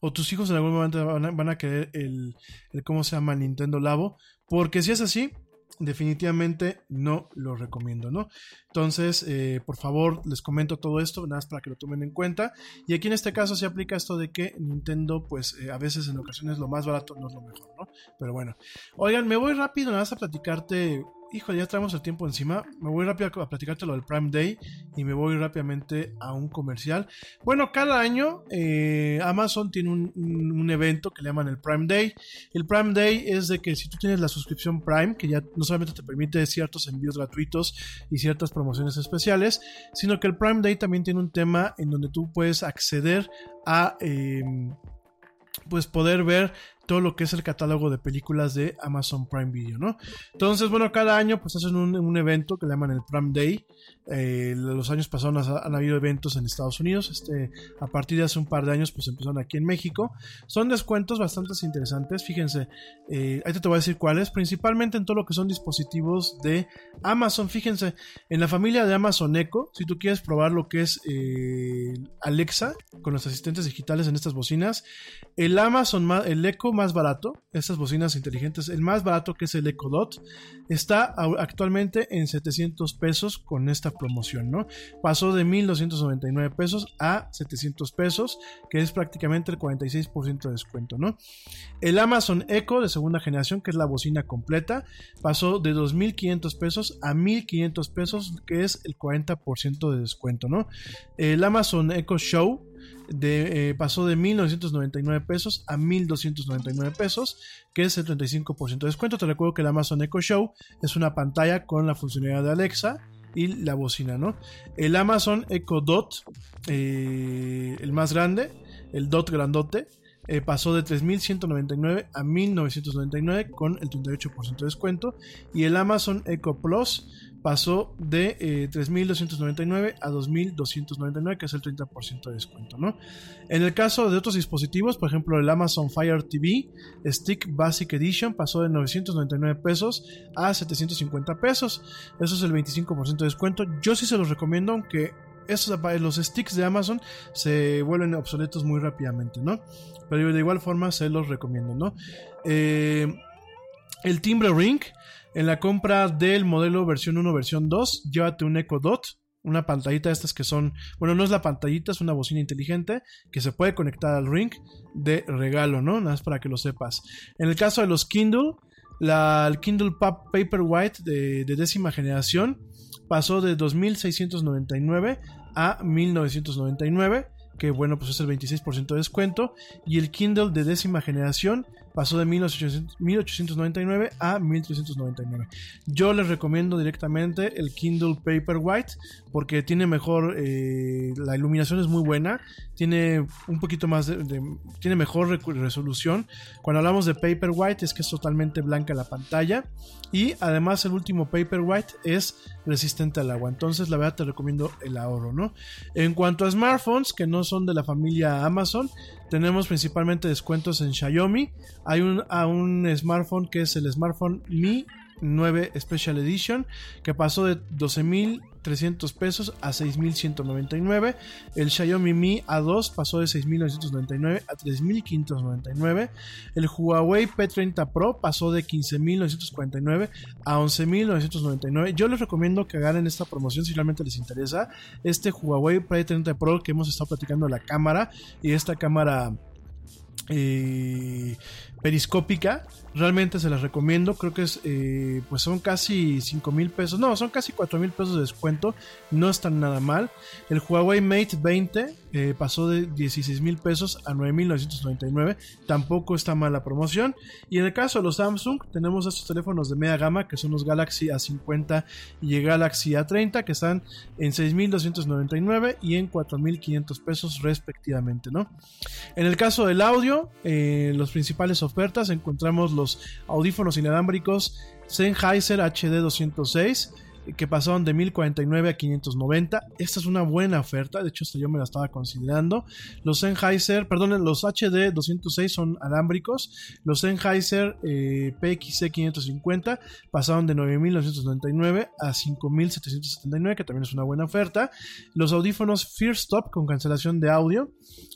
O tus hijos en algún momento van a, querer el, el, ¿cómo se llama? Nintendo Labo. Porque si es así, definitivamente no lo recomiendo, ¿no? Entonces, eh, por favor, les comento todo esto, nada más para que lo tomen en cuenta. Y aquí en este caso se aplica esto de que Nintendo, pues eh, a veces en ocasiones lo más barato no es lo mejor, ¿no? Pero bueno, oigan, me voy rápido nada más a platicarte. Hijo, ya traemos el tiempo encima. Me voy rápido a platicarte lo del Prime Day y me voy rápidamente a un comercial. Bueno, cada año eh, Amazon tiene un, evento que le llaman el Prime Day. El Prime Day es de que si tú tienes la suscripción Prime, que ya no solamente te permite ciertos envíos gratuitos y ciertas promociones especiales, sino que el Prime Day también tiene un tema en donde tú puedes acceder a... em, pues poder ver todo lo que es el catálogo de películas de Amazon Prime Video, ¿no? Entonces, bueno, cada año pues hacen un, evento que le llaman el Prime Day. Eh, los años pasados han, habido eventos en Estados Unidos. Este, a partir de hace un par de años, pues empezaron aquí en México. Son descuentos bastante interesantes. Fíjense, eh, ahí te voy a decir cuáles. Principalmente en todo lo que son dispositivos de Amazon. Fíjense, en la familia de Amazon Echo, si tú quieres probar lo que es eh, Alexa con los asistentes digitales en estas bocinas, el Amazon, ma- el Echo más barato, estas bocinas inteligentes, el más barato que es el Echo Dot, está actualmente en 700 pesos con esta promoción, ¿no? Pasó de 1299 pesos a 700 pesos, que es prácticamente el 46% de descuento, ¿no? El Amazon Echo de segunda generación, que es la bocina completa, pasó de 2.500 pesos a 1.500 pesos, que es el 40% de descuento, ¿no? El Amazon Echo Show de, eh, pasó de 1.999 pesos a 1.299 pesos, que es el 35% de descuento. Te recuerdo que el Amazon Echo Show es una pantalla con la funcionalidad de Alexa y la bocina, ¿no? El Amazon Echo Dot, eh, el más grande, el Dot grandote, eh, pasó de 3.199 a 1.999 con el 38% de descuento. Y el Amazon Echo Plus pasó de eh, 3.299 a 2.299, que es el 30% de descuento, ¿no? En el caso de otros dispositivos, por ejemplo, el Amazon Fire TV Stick Basic Edition pasó de 999 pesos a 750 pesos. Eso es el 25% de descuento. Yo sí se los recomiendo, aunque esos los sticks de Amazon se vuelven obsoletos muy rápidamente, ¿no? Pero de igual forma se los recomiendo, ¿no? Eh, el timbre ring en la compra del modelo versión 1, versión 2, llévate un Echo Dot, una pantallita de estas que son, bueno, no es la pantallita, es una bocina inteligente que se puede conectar al ring de regalo, ¿no? Nada más para que lo sepas. En el caso de los Kindle, la, el Kindle Pap Paperwhite de, de décima generación pasó de 2.699 a 1.999 que bueno, pues es el 26% de descuento. Y el Kindle de décima generación pasó de 1800 1899 a 1399. Yo les recomiendo directamente el Kindle Paperwhite porque tiene mejor, eh, la iluminación es muy buena, tiene un poquito más de, tiene mejor resolución. Cuando hablamos de Paperwhite es que es totalmente blanca la pantalla y además el último Paperwhite es resistente al agua. Entonces la verdad te recomiendo el ahorro, ¿no? En cuanto a smartphones que no son de la familia Amazon, tenemos principalmente descuentos en Xiaomi. Hay un, a un smartphone que es el smartphone Mi 9 Special Edition que pasó de 12.300 pesos a 6.199. El Xiaomi Mi A2 pasó de 6.999 a 3.599. El Huawei P30 Pro pasó de 15.949 a 11.999. Yo les recomiendo que hagan esta promoción si realmente les interesa. Este Huawei P30 Pro que hemos estado platicando la cámara y esta cámara eh, periscópica. Realmente se las recomiendo. Creo que es, eh, pues son casi 5 mil pesos. No, son casi 4 mil pesos de descuento. No están nada mal. El Huawei Mate 20 eh, pasó de 16 mil pesos a 9.999. Tampoco está mal la promoción. Y en el caso de los Samsung, tenemos estos teléfonos de media gama que son los Galaxy A50 y el Galaxy A30 que están en 6.299 y en 4.500 pesos respectivamente, ¿no? En el caso del audio, eh, las principales encontramos los audífonos inalámbricos Sennheiser HD 206 que pasaron de 1049 a 590. Esta es una buena oferta, de hecho hasta yo me la estaba considerando. Los Sennheiser, perdón, los HD 206 son alámbricos. Los Sennheiser eh, PXC 550 pasaron de 9999 a 5779, que también es una buena oferta. Los audífonos First Stop con cancelación de audio,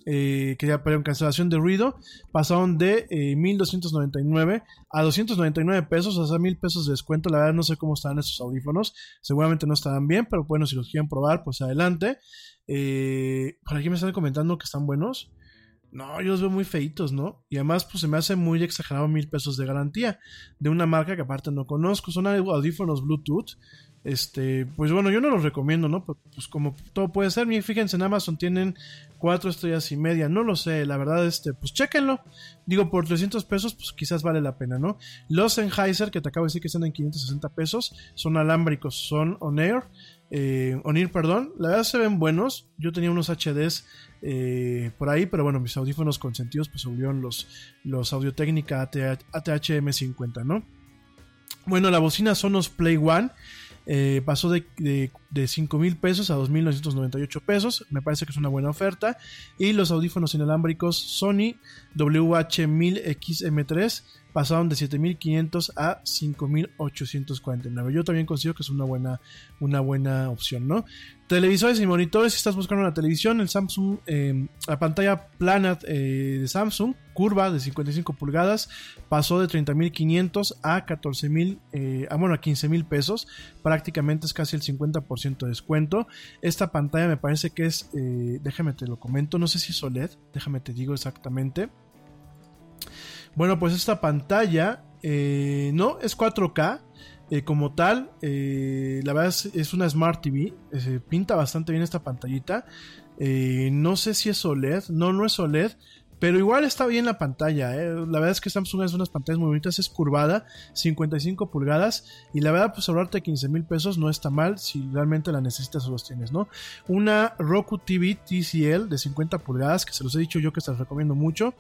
eh, que ya pero en cancelación de ruido, pasaron de eh, 1299 a 299 pesos, o sea, 1000 pesos de descuento. La verdad no sé cómo están estos audífonos. Seguramente no estarán bien, pero bueno, si los quieren probar, pues adelante. Eh, por aquí me están comentando que están buenos. No, yo los veo muy feitos, ¿no? Y además, pues se me hace muy exagerado mil pesos de garantía de una marca que aparte no conozco. Son audífonos Bluetooth. Este, pues bueno, yo no los recomiendo, ¿no? Pues, pues como todo puede ser. Fíjense, en Amazon tienen cuatro estrellas y media. No lo sé, la verdad, este, pues chéquenlo. Digo, por 300 pesos, pues quizás vale la pena, ¿no? Los Sennheiser, que te acabo de decir que están en 560 pesos, son alámbricos, son on air. Eh, on perdón. La verdad se ven buenos. Yo tenía unos HDs eh, por ahí, pero bueno, mis audífonos consentidos pues volvieron los, los Audio Técnica ATH, ATH-M50, ¿no? Bueno, la bocina Sonos Play One eh, pasó de, de, de 5 mil pesos a 2.998 pesos. Me parece que es una buena oferta. Y los audífonos inalámbricos Sony WH-1000XM3 pasaron de 7.500 a 5.849. Yo también considero que es una buena, una buena opción, ¿no? Televisores y monitores, si estás buscando una televisión, el Samsung, eh, la pantalla plana eh, de Samsung, curva de 55 pulgadas, pasó de 30.500 a 14.000, eh, bueno, a 15.000 pesos. Prácticamente es casi el 50% de descuento. Esta pantalla me parece que es, eh, déjame te lo comento, no sé si es OLED, déjame te digo exactamente. Bueno, pues esta pantalla eh, no es 4K. Eh, como tal, eh, la verdad es, es una Smart TV. eh, pinta bastante bien esta pantallita. Eh, no sé si es OLED. No, no es OLED. Pero igual está bien la pantalla. La verdad es que Samsung es unas pantallas muy bonitas. Es curvada, 55 pulgadas. Y la verdad, pues ahorrarte 15 mil pesos no está mal. Si realmente la necesitas o los tienes, ¿no? Una Roku TV TCL de 50 pulgadas. Que se los he dicho yo que se las recomiendo mucho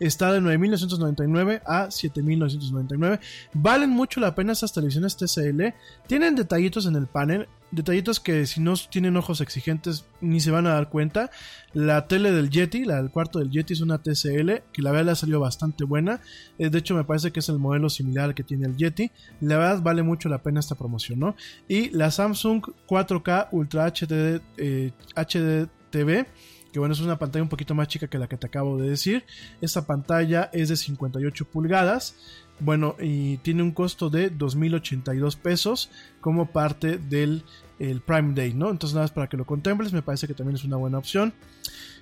está de 9.999 a 7.999. Valen mucho la pena estas televisiones TCL. Tienen detallitos en el panel. Detallitos que si no tienen ojos exigentes ni se van a dar cuenta. La tele del Yeti, la del cuarto del Yeti es una TCL que la verdad le ha salido bastante buena. Eh, de hecho me parece que es el modelo similar al que tiene el Yeti. La verdad vale mucho la pena esta promoción, ¿no? Y la Samsung 4K Ultra HD, eh, HD TV que bueno, es una pantalla un poquito más chica que la que te acabo de decir. Esta pantalla es de 58 pulgadas. Bueno, y tiene un costo de 2.082 pesos como parte del el Prime Day, ¿no? Entonces nada más para que lo contemples, me parece que también es una buena opción.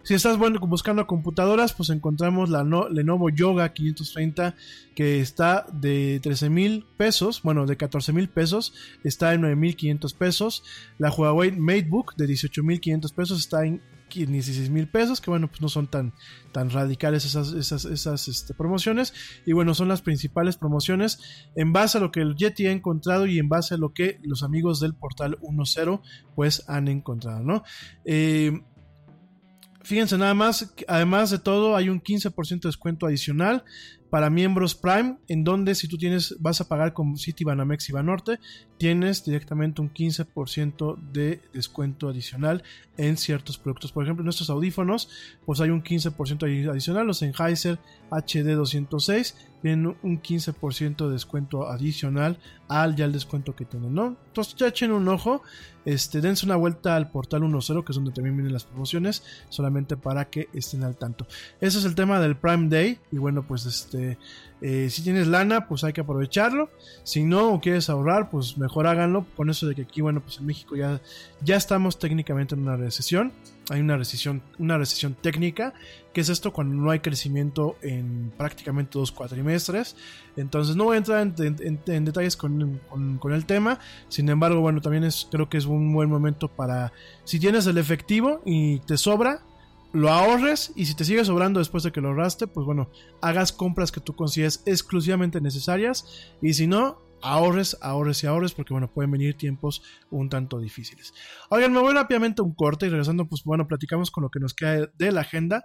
Si estás bueno, buscando computadoras, pues encontramos la no- Lenovo Yoga 530 que está de 13 mil pesos, bueno, de 14 mil pesos, está en 9 mil 500 pesos. La Huawei MateBook de 18 mil 500 pesos está en 16 mil pesos, que bueno, pues no son tan, tan radicales esas, esas, esas este, promociones. Y bueno, son las principales promociones en base a lo que el Yeti ha encontrado y en base a lo que los amigos del portal 1.0 pues han encontrado, ¿no? Eh, Fíjense nada más, además de todo hay un 15% de descuento adicional para miembros Prime, en donde si tú tienes, vas a pagar con City Banamex y Banorte, tienes directamente un 15% de descuento adicional en ciertos productos. Por ejemplo, en nuestros audífonos, pues hay un 15% adi- adicional, los Sennheiser HD 206 tienen un 15% de descuento adicional al ya el descuento que tienen, ¿no? Entonces ya echen un ojo, este, dense una vuelta al portal 10, que es donde también vienen las promociones, solamente para que estén al tanto. Ese es el tema del Prime Day, y bueno, pues este, eh, si tienes lana, pues hay que aprovecharlo. Si no o quieres ahorrar, pues mejor háganlo. Con eso de que aquí, bueno, pues en México ya, ya estamos técnicamente en una recesión. Hay una recesión, una recesión técnica, que es esto cuando no hay crecimiento en prácticamente dos cuatrimestres. Entonces no voy a entrar en, detalles con, con- con el tema. Sin embargo, bueno, también es, creo que es un buen momento para, si tienes el efectivo y te sobra, lo ahorres y si te sigue sobrando después de que lo ahorraste, pues bueno, hagas compras que tú consideres exclusivamente necesarias y si no, ahorres, ahorres y ahorres porque bueno, pueden venir tiempos un tanto difíciles. Oigan, me voy rápidamente a un corte y regresando, pues bueno, platicamos con lo que nos queda de la agenda.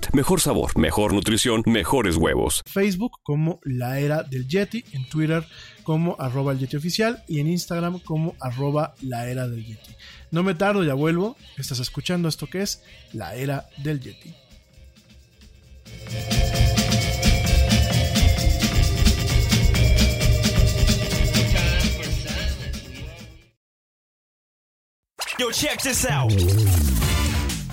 Mejor sabor, mejor nutrición, mejores huevos. Facebook como La Era del Yeti, en Twitter como arroba el Yeti Oficial y en Instagram como arroba La Era del Yeti. No me tardo, ya vuelvo. Estás escuchando esto que es La Era del Yeti. Yo, check this out.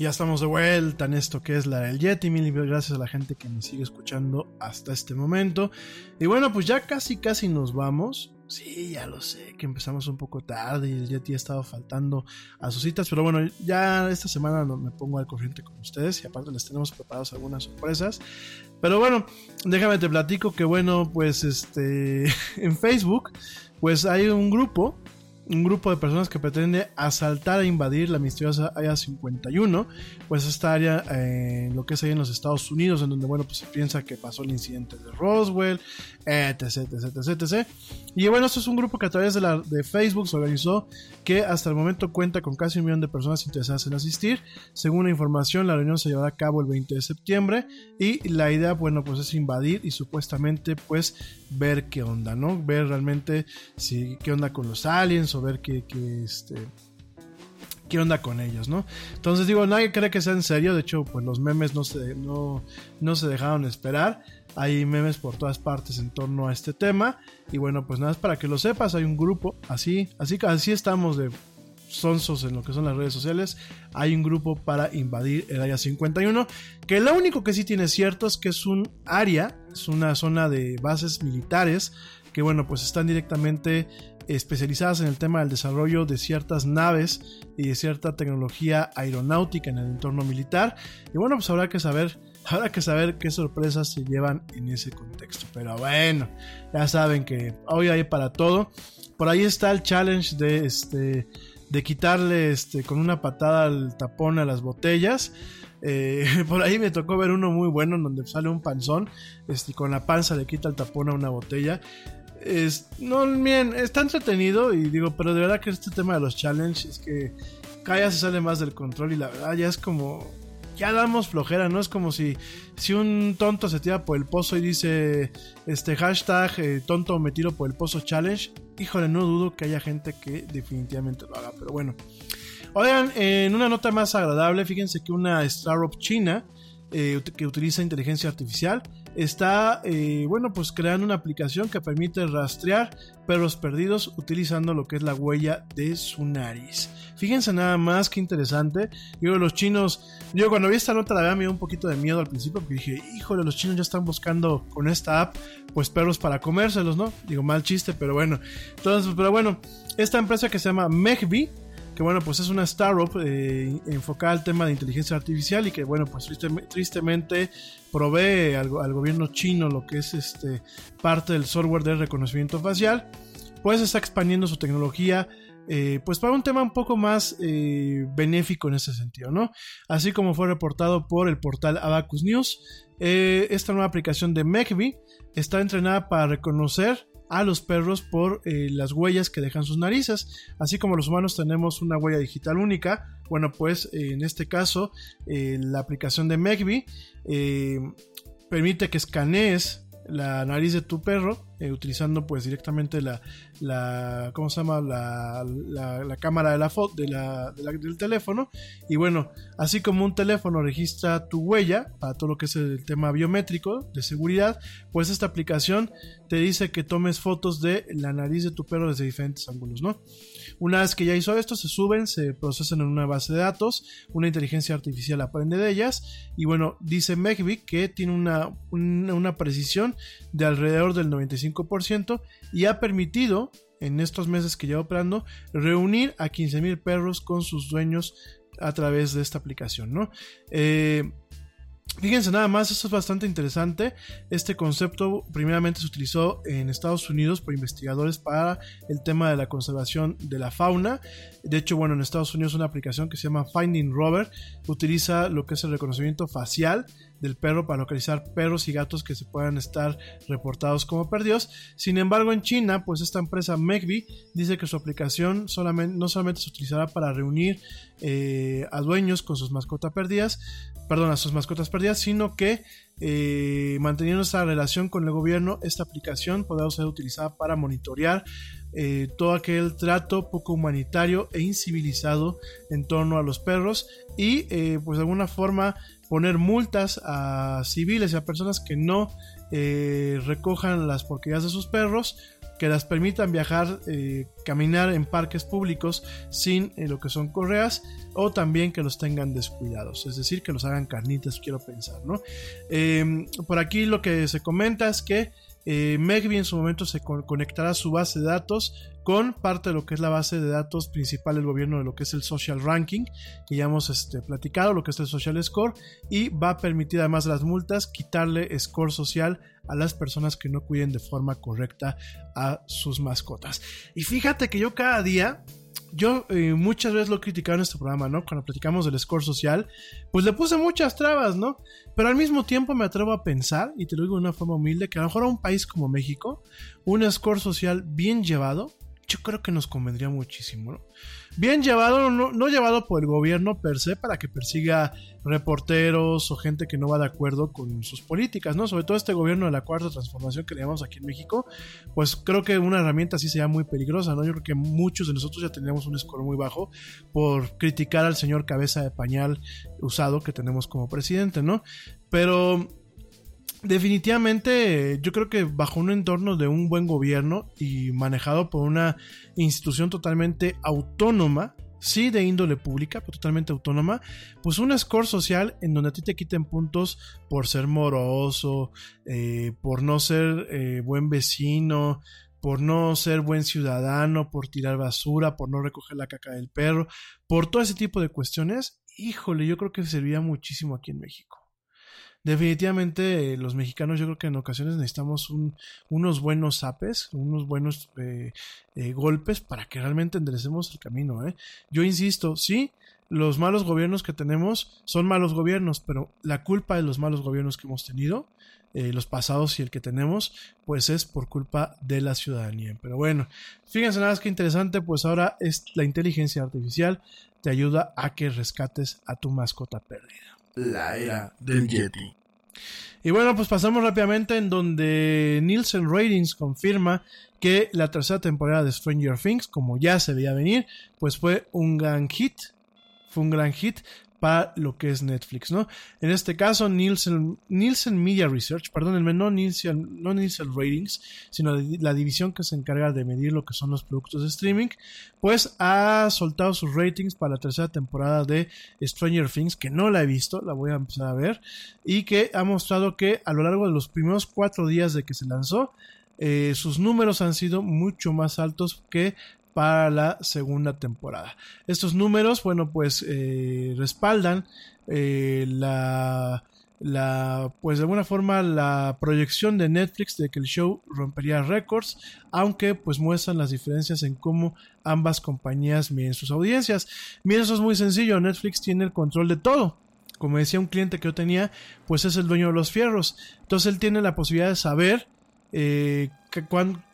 Ya estamos de vuelta en esto que es la del Yeti. Mil gracias a la gente que me sigue escuchando hasta este momento. Y bueno, pues ya casi, casi nos vamos. Sí, ya lo sé, que empezamos un poco tarde y el Yeti ha estado faltando a sus citas. Pero bueno, ya esta semana me pongo al corriente con ustedes y aparte les tenemos preparados algunas sorpresas. Pero bueno, déjame te platico que bueno, pues este, en Facebook, pues hay un grupo un grupo de personas que pretende asaltar e invadir la misteriosa Área 51, pues esta área eh, lo que es ahí en los Estados Unidos, en donde, bueno, pues se piensa que pasó el incidente de Roswell, etc, etc, etc, etc. Y bueno, esto es un grupo que a través de, la, de Facebook se organizó, que hasta el momento cuenta con casi un millón de personas interesadas en asistir. Según la información, la reunión se llevará a cabo el 20 de septiembre y la idea, bueno, pues es invadir y supuestamente, pues, ver qué onda, ¿no? Ver realmente si, qué onda con los aliens ver qué, qué, este, qué onda con ellos, ¿no? Entonces digo, nadie cree que sea en serio, de hecho, pues los memes no se, no, no se dejaron esperar, hay memes por todas partes en torno a este tema, y bueno, pues nada, más para que lo sepas, hay un grupo, así, así, así estamos de sonsos en lo que son las redes sociales, hay un grupo para invadir el área 51, que lo único que sí tiene cierto es que es un área, es una zona de bases militares, que bueno, pues están directamente especializadas en el tema del desarrollo de ciertas naves y de cierta tecnología aeronáutica en el entorno militar. Y bueno, pues habrá que saber, habrá que saber qué sorpresas se llevan en ese contexto. Pero bueno, ya saben que hoy hay para todo. Por ahí está el challenge de este de quitarle este con una patada al tapón a las botellas. Eh, por ahí me tocó ver uno muy bueno en donde sale un panzón este, con la panza le quita el tapón a una botella. Es, no, bien, está entretenido y digo, pero de verdad que este tema de los challenges es que cada se sale más del control y la verdad ya es como, ya damos flojera, ¿no? Es como si, si un tonto se tira por el pozo y dice, este hashtag eh, tonto me tiro por el pozo challenge, híjole, no dudo que haya gente que definitivamente lo haga, pero bueno. Oigan, en una nota más agradable, fíjense que una startup china eh, que utiliza inteligencia artificial está, eh, bueno, pues creando una aplicación que permite rastrear perros perdidos utilizando lo que es la huella de su nariz. Fíjense nada más que interesante. Yo, los chinos, yo cuando vi esta nota la verdad me dio un poquito de miedo al principio porque dije, híjole, los chinos ya están buscando con esta app, pues perros para comérselos, ¿no? Digo, mal chiste, pero bueno. Entonces, pero bueno, esta empresa que se llama Megby, que bueno, pues es una startup eh, enfocada al tema de inteligencia artificial y que bueno, pues triste- tristemente provee al, gobierno chino lo que es este parte del software de reconocimiento facial, pues está expandiendo su tecnología eh, pues para un tema un poco más eh, benéfico en ese sentido, ¿no? Así como fue reportado por el portal Abacus News, eh, esta nueva aplicación de Megby está entrenada para reconocer a los perros por eh, las huellas que dejan sus narices. Así como los humanos tenemos una huella digital única, bueno, pues eh, en este caso eh, la aplicación de eh, permite que escanees la nariz de tu perro eh, utilizando pues directamente la, ¿cómo se llama? La, cámara de la foto del teléfono y bueno así como un teléfono registra tu huella para todo lo que es el tema biométrico de seguridad pues esta aplicación te dice que tomes fotos de la nariz de tu perro desde diferentes ángulos ¿no? Una vez que ya hizo esto, se suben, se procesan en una base de datos, una inteligencia artificial aprende de ellas y bueno, dice Megby que tiene una, una, una precisión de alrededor del 95% y ha permitido en estos meses que lleva operando reunir a 15.000 perros con sus dueños a través de esta aplicación, ¿no? Eh, Fíjense nada más, esto es bastante interesante. Este concepto primeramente se utilizó en Estados Unidos por investigadores para el tema de la conservación de la fauna. De hecho, bueno, en Estados Unidos una aplicación que se llama Finding Robert utiliza lo que es el reconocimiento facial del perro para localizar perros y gatos que se puedan estar reportados como perdidos. Sin embargo, en China, pues esta empresa Megby dice que su aplicación no solamente se utilizará para reunir eh, a dueños con sus mascotas perdidas, perdón, a sus mascotas perdidas, sino que eh, manteniendo esta relación con el gobierno, esta aplicación podrá ser utilizada para monitorear eh, todo aquel trato poco humanitario e incivilizado en torno a los perros y pues de alguna forma poner multas a civiles y a personas que no eh, recojan las porquerías de sus perros que las permitan viajar, eh, caminar en parques públicos sin eh, lo que son correas o también que los tengan descuidados, es decir, que los hagan carnitas, quiero pensar, ¿no? Eh, por aquí lo que se comenta es que eh, Megby en su momento se con- conectará su base de datos con parte de lo que es la base de datos principal del gobierno de lo que es el social ranking que ya hemos este, platicado lo que es el social score y va a permitir además de las multas quitarle score social a las personas que no cuiden de forma correcta a sus mascotas. Y fíjate que yo cada día yo eh, muchas veces lo he criticado en este programa, ¿no? Cuando platicamos del score social, pues le puse muchas trabas, ¿no? Pero al mismo tiempo me atrevo a pensar, y te lo digo de una forma humilde, que a lo mejor a un país como México, un score social bien llevado, yo creo que nos convendría muchísimo, ¿no? Bien llevado, no, no llevado por el gobierno per se para que persiga reporteros o gente que no va de acuerdo con sus políticas, ¿no? Sobre todo este gobierno de la cuarta transformación que le llamamos aquí en México, pues creo que una herramienta así sería muy peligrosa, ¿no? Yo creo que muchos de nosotros ya tenemos un score muy bajo por criticar al señor cabeza de pañal usado que tenemos como presidente, ¿no? Pero Definitivamente, yo creo que bajo un entorno de un buen gobierno y manejado por una institución totalmente autónoma, sí de índole pública, pero totalmente autónoma, pues un score social en donde a ti te quiten puntos por ser moroso, eh, por no ser eh, buen vecino, por no ser buen ciudadano, por tirar basura, por no recoger la caca del perro, por todo ese tipo de cuestiones, híjole, yo creo que serviría muchísimo aquí en México definitivamente eh, los mexicanos yo creo que en ocasiones necesitamos un, unos buenos zapes, unos buenos eh, eh, golpes para que realmente enderecemos el camino. ¿eh? Yo insisto, sí, los malos gobiernos que tenemos son malos gobiernos, pero la culpa de los malos gobiernos que hemos tenido, los pasados y el que tenemos, pues es por culpa de la ciudadanía. Pero bueno, fíjense nada más que interesante, pues ahora es la inteligencia artificial te ayuda a que rescates a tu mascota perdida la era del Yeti. Y bueno, pues pasamos rápidamente en donde Nielsen Ratings confirma que la tercera temporada de Stranger Things, como ya se veía venir, pues fue un gran hit. Fue un gran hit para lo que es Netflix, ¿no? En este caso, Nielsen, Nielsen Media Research, perdónenme, no Nielsen, no Nielsen Ratings, sino la división que se encarga de medir lo que son los productos de streaming, pues ha soltado sus ratings para la tercera temporada de Stranger Things, que no la he visto, la voy a empezar a ver, y que ha mostrado que a lo largo de los primeros cuatro días de que se lanzó, eh, sus números han sido mucho más altos que para la segunda temporada. Estos números, bueno, pues eh, respaldan eh, la, la, pues de alguna forma la proyección de Netflix de que el show rompería récords, aunque pues muestran las diferencias en cómo ambas compañías miden sus audiencias. Miren, eso es muy sencillo, Netflix tiene el control de todo. Como decía un cliente que yo tenía, pues es el dueño de los fierros. Entonces él tiene la posibilidad de saber eh, que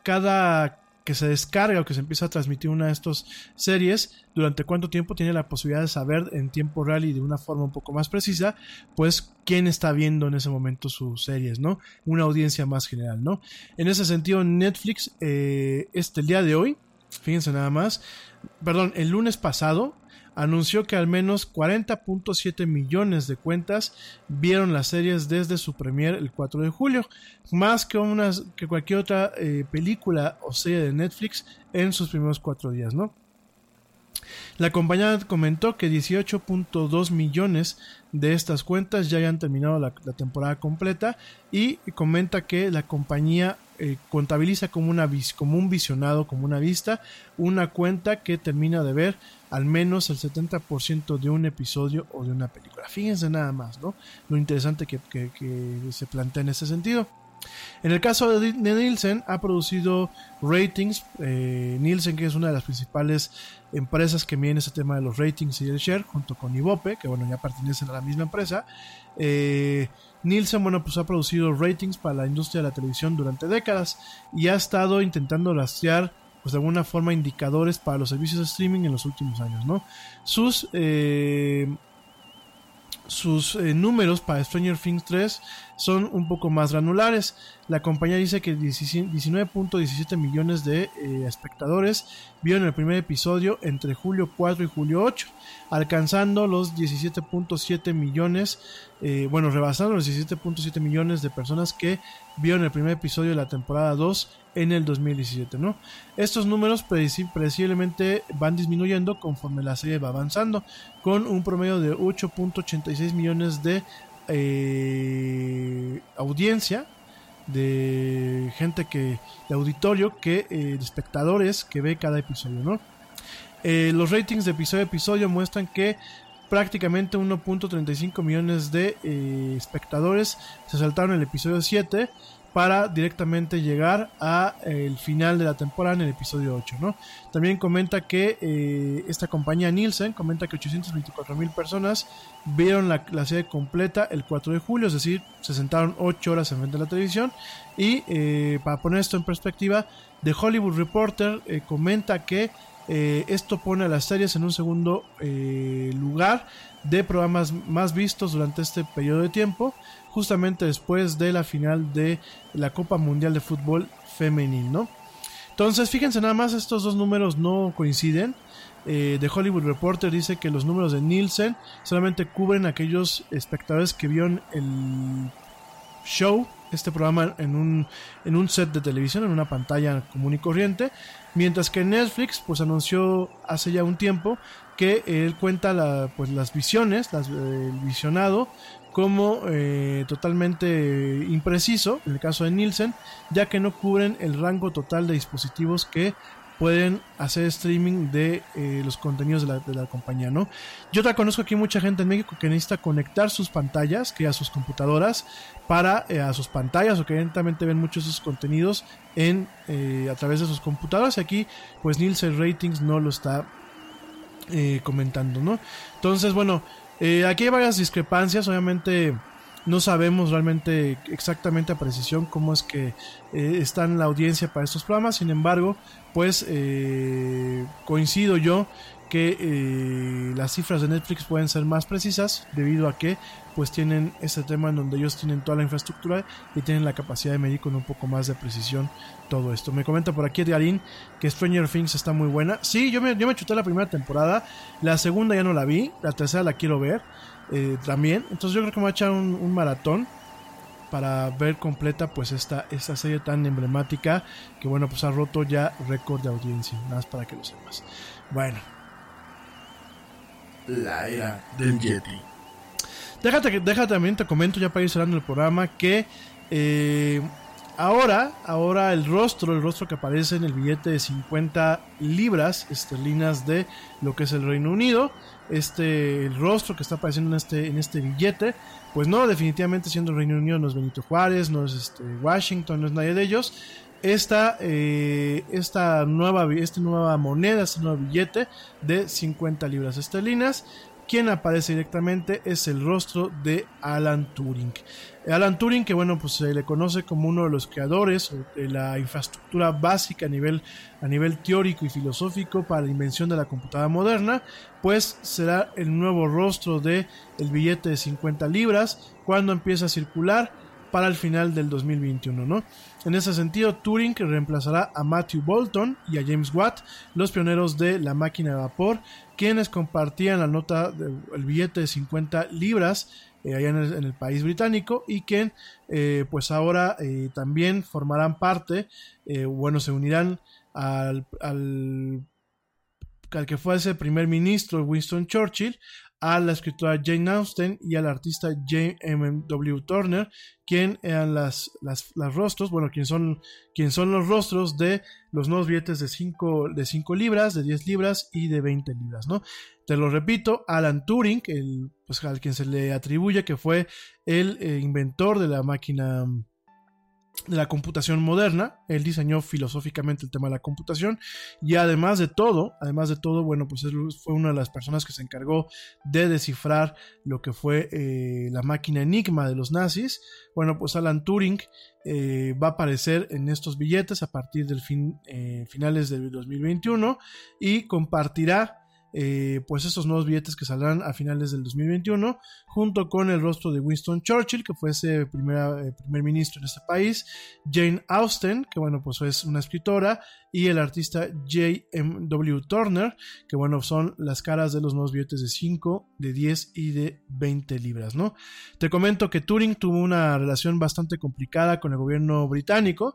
cada que se descarga o que se empieza a transmitir una de estas series, durante cuánto tiempo tiene la posibilidad de saber en tiempo real y de una forma un poco más precisa, pues quién está viendo en ese momento sus series, ¿no? Una audiencia más general, ¿no? En ese sentido, Netflix, eh, este el día de hoy, fíjense nada más, perdón, el lunes pasado, anunció que al menos 40.7 millones de cuentas vieron las series desde su premier el 4 de julio, más que, unas, que cualquier otra eh, película o serie de Netflix en sus primeros cuatro días, ¿no? La compañía comentó que 18.2 millones de estas cuentas ya hayan terminado la, temporada completa y comenta que la compañía eh, contabiliza como, una, como un visionado, como una vista, una cuenta que termina de ver al menos el 70% de un episodio o de una película. Fíjense nada más, ¿no? Lo interesante que, se plantea en ese sentido. En el caso de Nielsen, ha producido ratings. Eh, Nielsen, que es una de las principales empresas que miden ese tema de los ratings y el share, junto con Ibope, que bueno, ya pertenecen a la misma empresa. Eh, Nielsen, bueno, pues ha producido ratings para la industria de la televisión durante décadas y ha estado intentando rastrear, pues de alguna forma, indicadores para los servicios de streaming en los últimos años, ¿no? Sus eh, sus eh, números para Stranger Things 3 son un poco más granulares. La compañía dice que 19.17 millones de eh, espectadores vieron el primer episodio entre julio 4 y julio 8, alcanzando los 17.7 millones, eh, bueno, rebasando los 17.7 millones de personas que vieron el primer episodio de la temporada 2 en el 2017, ¿no? Estos números previsiblemente van disminuyendo conforme la serie va avanzando, con un promedio de 8.86 millones de eh, audiencia de gente que de auditorio que eh, de espectadores que ve cada episodio no eh, los ratings de episodio a episodio muestran que prácticamente 1.35 millones de espectadores se saltaron el episodio 7 para directamente llegar a eh, el final de la temporada en el episodio 8, ¿no? También comenta que eh, esta compañía Nielsen comenta que 824 mil personas vieron la, la serie completa el 4 de julio, es decir, se sentaron 8 horas en frente de la televisión y eh, para poner esto en perspectiva, The Hollywood Reporter comenta que esto pone a las series en un segundo lugar de programas más vistos durante este periodo de tiempo, justamente después de la final de la Copa Mundial de Fútbol Femenil, ¿no? Entonces, fíjense nada más, estos dos números no coinciden. Eh, The Hollywood Reporter dice que los números de Nielsen solamente cubren aquellos espectadores que vieron el show, este programa en un, en un set de televisión, en una pantalla común y corriente, mientras que Netflix pues anunció hace ya un tiempo que él cuenta pues, las visiones, las, eh, el visionado como eh, totalmente impreciso, en el caso de Nielsen, ya que no cubren el rango total de dispositivos que pueden hacer streaming de eh, los contenidos de la, de la compañía, ¿no? Yo te conozco aquí mucha gente en México que necesita conectar sus pantallas, que a sus computadoras, para eh, a sus pantallas o que evidentemente ven muchos de sus contenidos en a través de sus computadoras. Y aquí, pues Nielsen Ratings no lo está comentando, ¿no? Entonces, bueno, eh, aquí hay varias discrepancias, obviamente no sabemos realmente exactamente a precisión cómo es que eh, está la audiencia para estos programas, sin embargo, pues eh, coincido yo que eh, las cifras de Netflix pueden ser más precisas debido a que pues tienen ese tema en donde ellos tienen toda la infraestructura y tienen la capacidad de medir con un poco más de precisión todo esto. Me comenta por aquí Edgarín que Stranger Things está muy buena. Sí, yo me, yo me chuté la primera temporada, la segunda ya no la vi, la tercera la quiero ver eh, también. Entonces yo creo que me voy a echar un, un maratón para ver completa pues esta, esta serie tan emblemática que bueno pues ha roto ya récord de audiencia, nada más para que lo sepas. Bueno, La era del Yeti. Déjate, déjate también, te comento ya para ir cerrando el programa que eh, ahora, ahora el rostro, el rostro que aparece en el billete de 50 libras esterlinas de lo que es el Reino Unido, este, el rostro que está apareciendo en este, en este billete, pues no, definitivamente siendo el Reino Unido no es Benito Juárez, no es este, Washington, no es nadie de ellos. Esta, eh, esta, nueva, esta nueva moneda, este nuevo billete de 50 libras esterlinas, quien aparece directamente es el rostro de Alan Turing. Alan Turing, que bueno, pues se le conoce como uno de los creadores de la infraestructura básica a nivel, a nivel teórico y filosófico para la invención de la computadora moderna, pues será el nuevo rostro de el billete de 50 libras cuando empieza a circular para el final del 2021, ¿no? En ese sentido, Turing reemplazará a Matthew Bolton y a James Watt, los pioneros de la máquina de vapor, quienes compartían la nota del billete de 50 libras eh, allá en el, en el país británico y que eh, pues ahora eh, también formarán parte, bueno, se unirán al, al, al que fue ese primer ministro Winston Churchill, a la escritora Jane Austen y al artista J. M. W. Turner, quien eran las, las, las rostros, bueno, quien son, quien son los rostros de los nuevos billetes de 5 de cinco libras, de 10 libras y de 20 libras, ¿no? Te lo repito, Alan Turing, el, pues al quien se le atribuye que fue el eh, inventor de la máquina de la computación moderna, él diseñó filosóficamente el tema de la computación y además de todo, además de todo, bueno, pues él fue una de las personas que se encargó de descifrar lo que fue eh, la máquina enigma de los nazis. Bueno, pues Alan Turing eh, va a aparecer en estos billetes a partir del fin, eh, finales del 2021 y compartirá eh, pues estos nuevos billetes que saldrán a finales del 2021 junto con el rostro de Winston Churchill que fue ese eh, primer ministro en este país Jane Austen que bueno pues es una escritora y el artista J.M.W. Turner que bueno son las caras de los nuevos billetes de 5 de 10 y de 20 libras no te comento que Turing tuvo una relación bastante complicada con el gobierno británico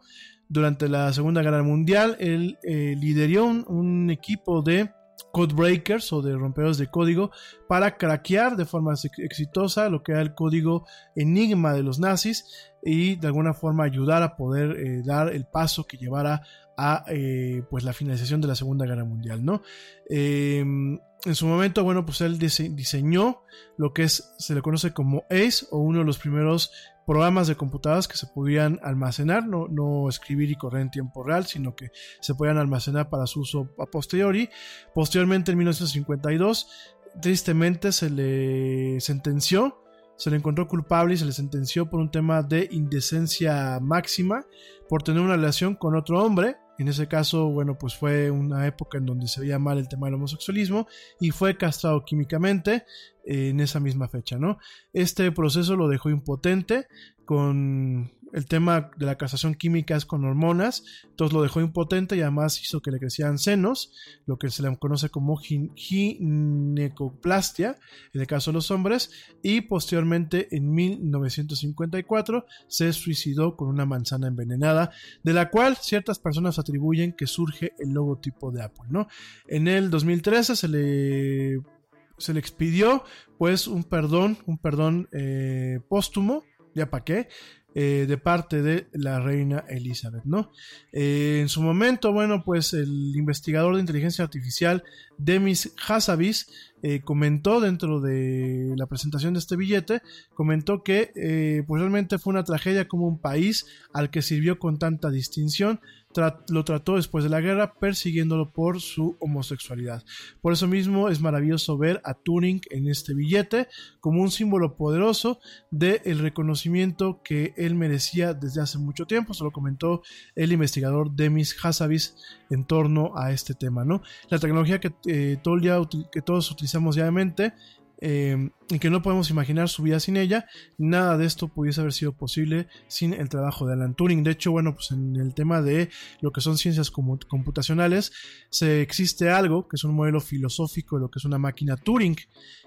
durante la segunda guerra mundial él eh, lideró un equipo de codebreakers o de rompedores de código para craquear de forma ex- exitosa lo que era el código enigma de los nazis y de alguna forma ayudar a poder eh, dar el paso que llevara a eh, pues la finalización de la segunda guerra mundial no Eh, en su momento bueno pues él dise- diseñó lo que es se le conoce como ACE o uno de los primeros programas de computadoras que se podían almacenar, no, no escribir y correr en tiempo real, sino que se podían almacenar para su uso a posteriori. Posteriormente, en 1952, tristemente se le sentenció, se le encontró culpable y se le sentenció por un tema de indecencia máxima por tener una relación con otro hombre. En ese caso, bueno, pues fue una época en donde se veía mal el tema del homosexualismo y fue castrado químicamente eh, en esa misma fecha, ¿no? Este proceso lo dejó impotente con el tema de la castración química es con hormonas, entonces lo dejó impotente y además hizo que le crecieran senos, lo que se le conoce como gin- ginecoplastia, en el caso de los hombres, y posteriormente en 1954 se suicidó con una manzana envenenada, de la cual ciertas personas atribuyen que surge el logotipo de Apple, ¿no? En el 2013 se le se le expidió pues un perdón, un perdón eh, póstumo, ya para qué, eh, de parte de la reina Elizabeth, ¿no? Eh, en su momento, bueno, pues el investigador de inteligencia artificial Demis Hassabis eh, comentó dentro de la presentación de este billete, comentó que pues realmente fue una tragedia como un país al que sirvió con tanta distinción lo trató después de la guerra persiguiéndolo por su homosexualidad. Por eso mismo es maravilloso ver a Turing en este billete como un símbolo poderoso del reconocimiento que él merecía desde hace mucho tiempo. Se lo comentó el investigador Demis Hassabis en torno a este tema, ¿no? La tecnología que, eh, día uti- que todos utilizamos diariamente eh, y que no podemos imaginar su vida sin ella, nada de esto pudiese haber sido posible sin el trabajo de Alan Turing. De hecho, bueno, pues en el tema de lo que son ciencias computacionales, se existe algo que es un modelo filosófico de lo que es una máquina Turing.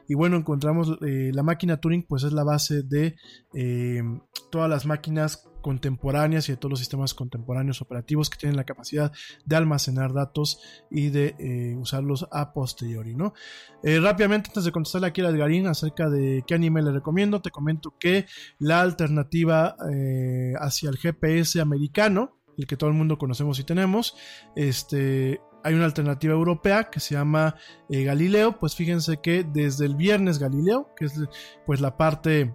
Y bueno, encontramos eh, la máquina Turing, pues es la base de eh, todas las máquinas contemporáneas y de todos los sistemas contemporáneos operativos que tienen la capacidad de almacenar datos y de eh, usarlos a posteriori, ¿no? Eh, rápidamente, antes de contestarle aquí a Edgarín acerca de qué anime le recomiendo, te comento que la alternativa eh, hacia el GPS americano, el que todo el mundo conocemos y tenemos, este, hay una alternativa europea que se llama Galileo, pues fíjense que desde el viernes Galileo, que es pues la parte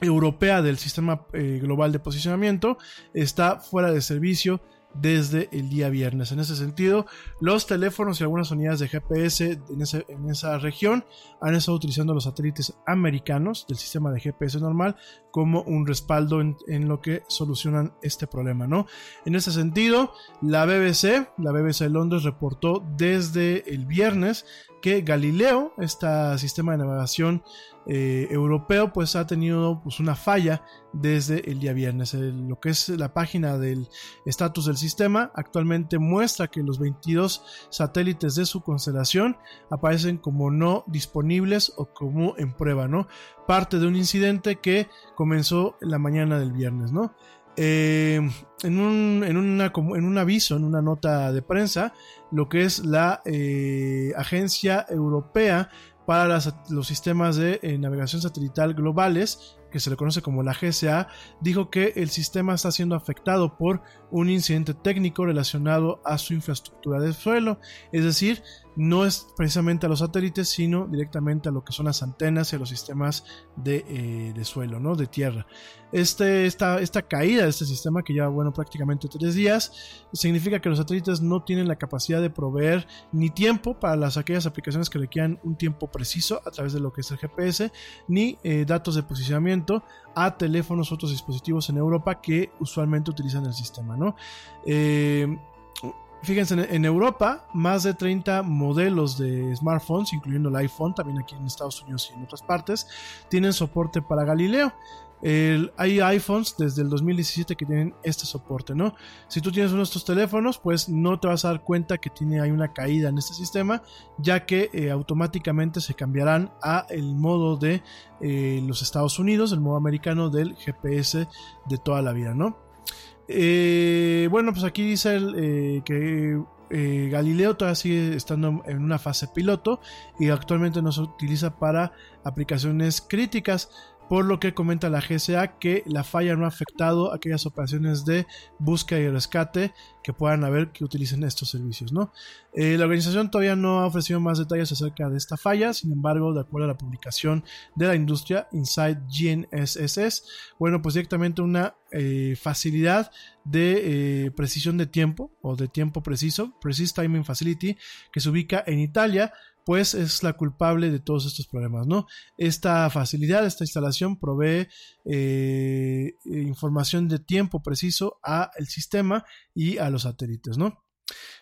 europea del sistema eh, global de posicionamiento, está fuera de servicio desde el día viernes. En ese sentido, los teléfonos y algunas unidades de GPS en, esa región han estado utilizando los satélites americanos del sistema de GPS normal como un respaldo en, en lo que solucionan este problema, ¿no? En ese sentido, la BBC, la BBC de Londres reportó desde el viernes que Galileo, este sistema de navegación eh, europeo, pues ha tenido pues, una falla desde el día viernes. Lo que es la página del estatus del sistema actualmente muestra que los 22 satélites de su constelación aparecen como no disponibles o como en prueba, ¿no? Parte de un incidente que comenzó la mañana del viernes, ¿no? Eh, en, un, en, una, en un aviso, en una nota de prensa, lo que es la eh, Agencia Europea para los sistemas de eh, navegación satelital globales, que se le conoce como la GSA, dijo que el sistema está siendo afectado por un incidente técnico relacionado a su infraestructura de suelo, es decir, no es precisamente a los satélites, sino directamente a lo que son las antenas y a los sistemas de, eh, de suelo, ¿no? de tierra. Este, esta, esta caída de este sistema, que lleva bueno, prácticamente tres días, significa que los satélites no tienen la capacidad de proveer ni tiempo para las aquellas aplicaciones que requieran un tiempo preciso a través de lo que es el GPS, ni eh, datos de posicionamiento a teléfonos u otros dispositivos en Europa que usualmente utilizan el sistema, ¿no? Eh, Fíjense, en- Europa, más de 30 modelos de smartphones, incluyendo el iPhone, también aquí en Estados Unidos y en otras partes, tienen soporte para Galileo. Hay iPhones desde el 2017 que tienen este soporte, ¿no? Si tú tienes uno de estos teléfonos, pues no te vas a dar cuenta que tiene hay una caída en este sistema, ya que eh, automáticamente se cambiarán a el modo de eh, los Estados Unidos, el modo americano del GPS de toda la vida, ¿no? Eh, bueno, pues aquí dice eh, que eh, Galileo todavía sigue estando en una fase piloto y actualmente no se utiliza para aplicaciones críticas. Por lo que comenta la GSA que la falla no ha afectado aquellas operaciones de búsqueda y rescate que puedan haber que utilicen estos servicios. Eh, la organización todavía no ha ofrecido más detalles acerca de esta falla, sin embargo, de acuerdo a la publicación de la industria Inside GNSS, bueno, pues directamente una eh, facilidad de eh, precisión de tiempo o de tiempo preciso, Precise Timing Facility, que se ubica en Italia, pues es la culpable de todos estos problemas, ¿no? Esta facilidad, esta instalación provee eh, información de tiempo preciso a el sistema y a los satélites, ¿no?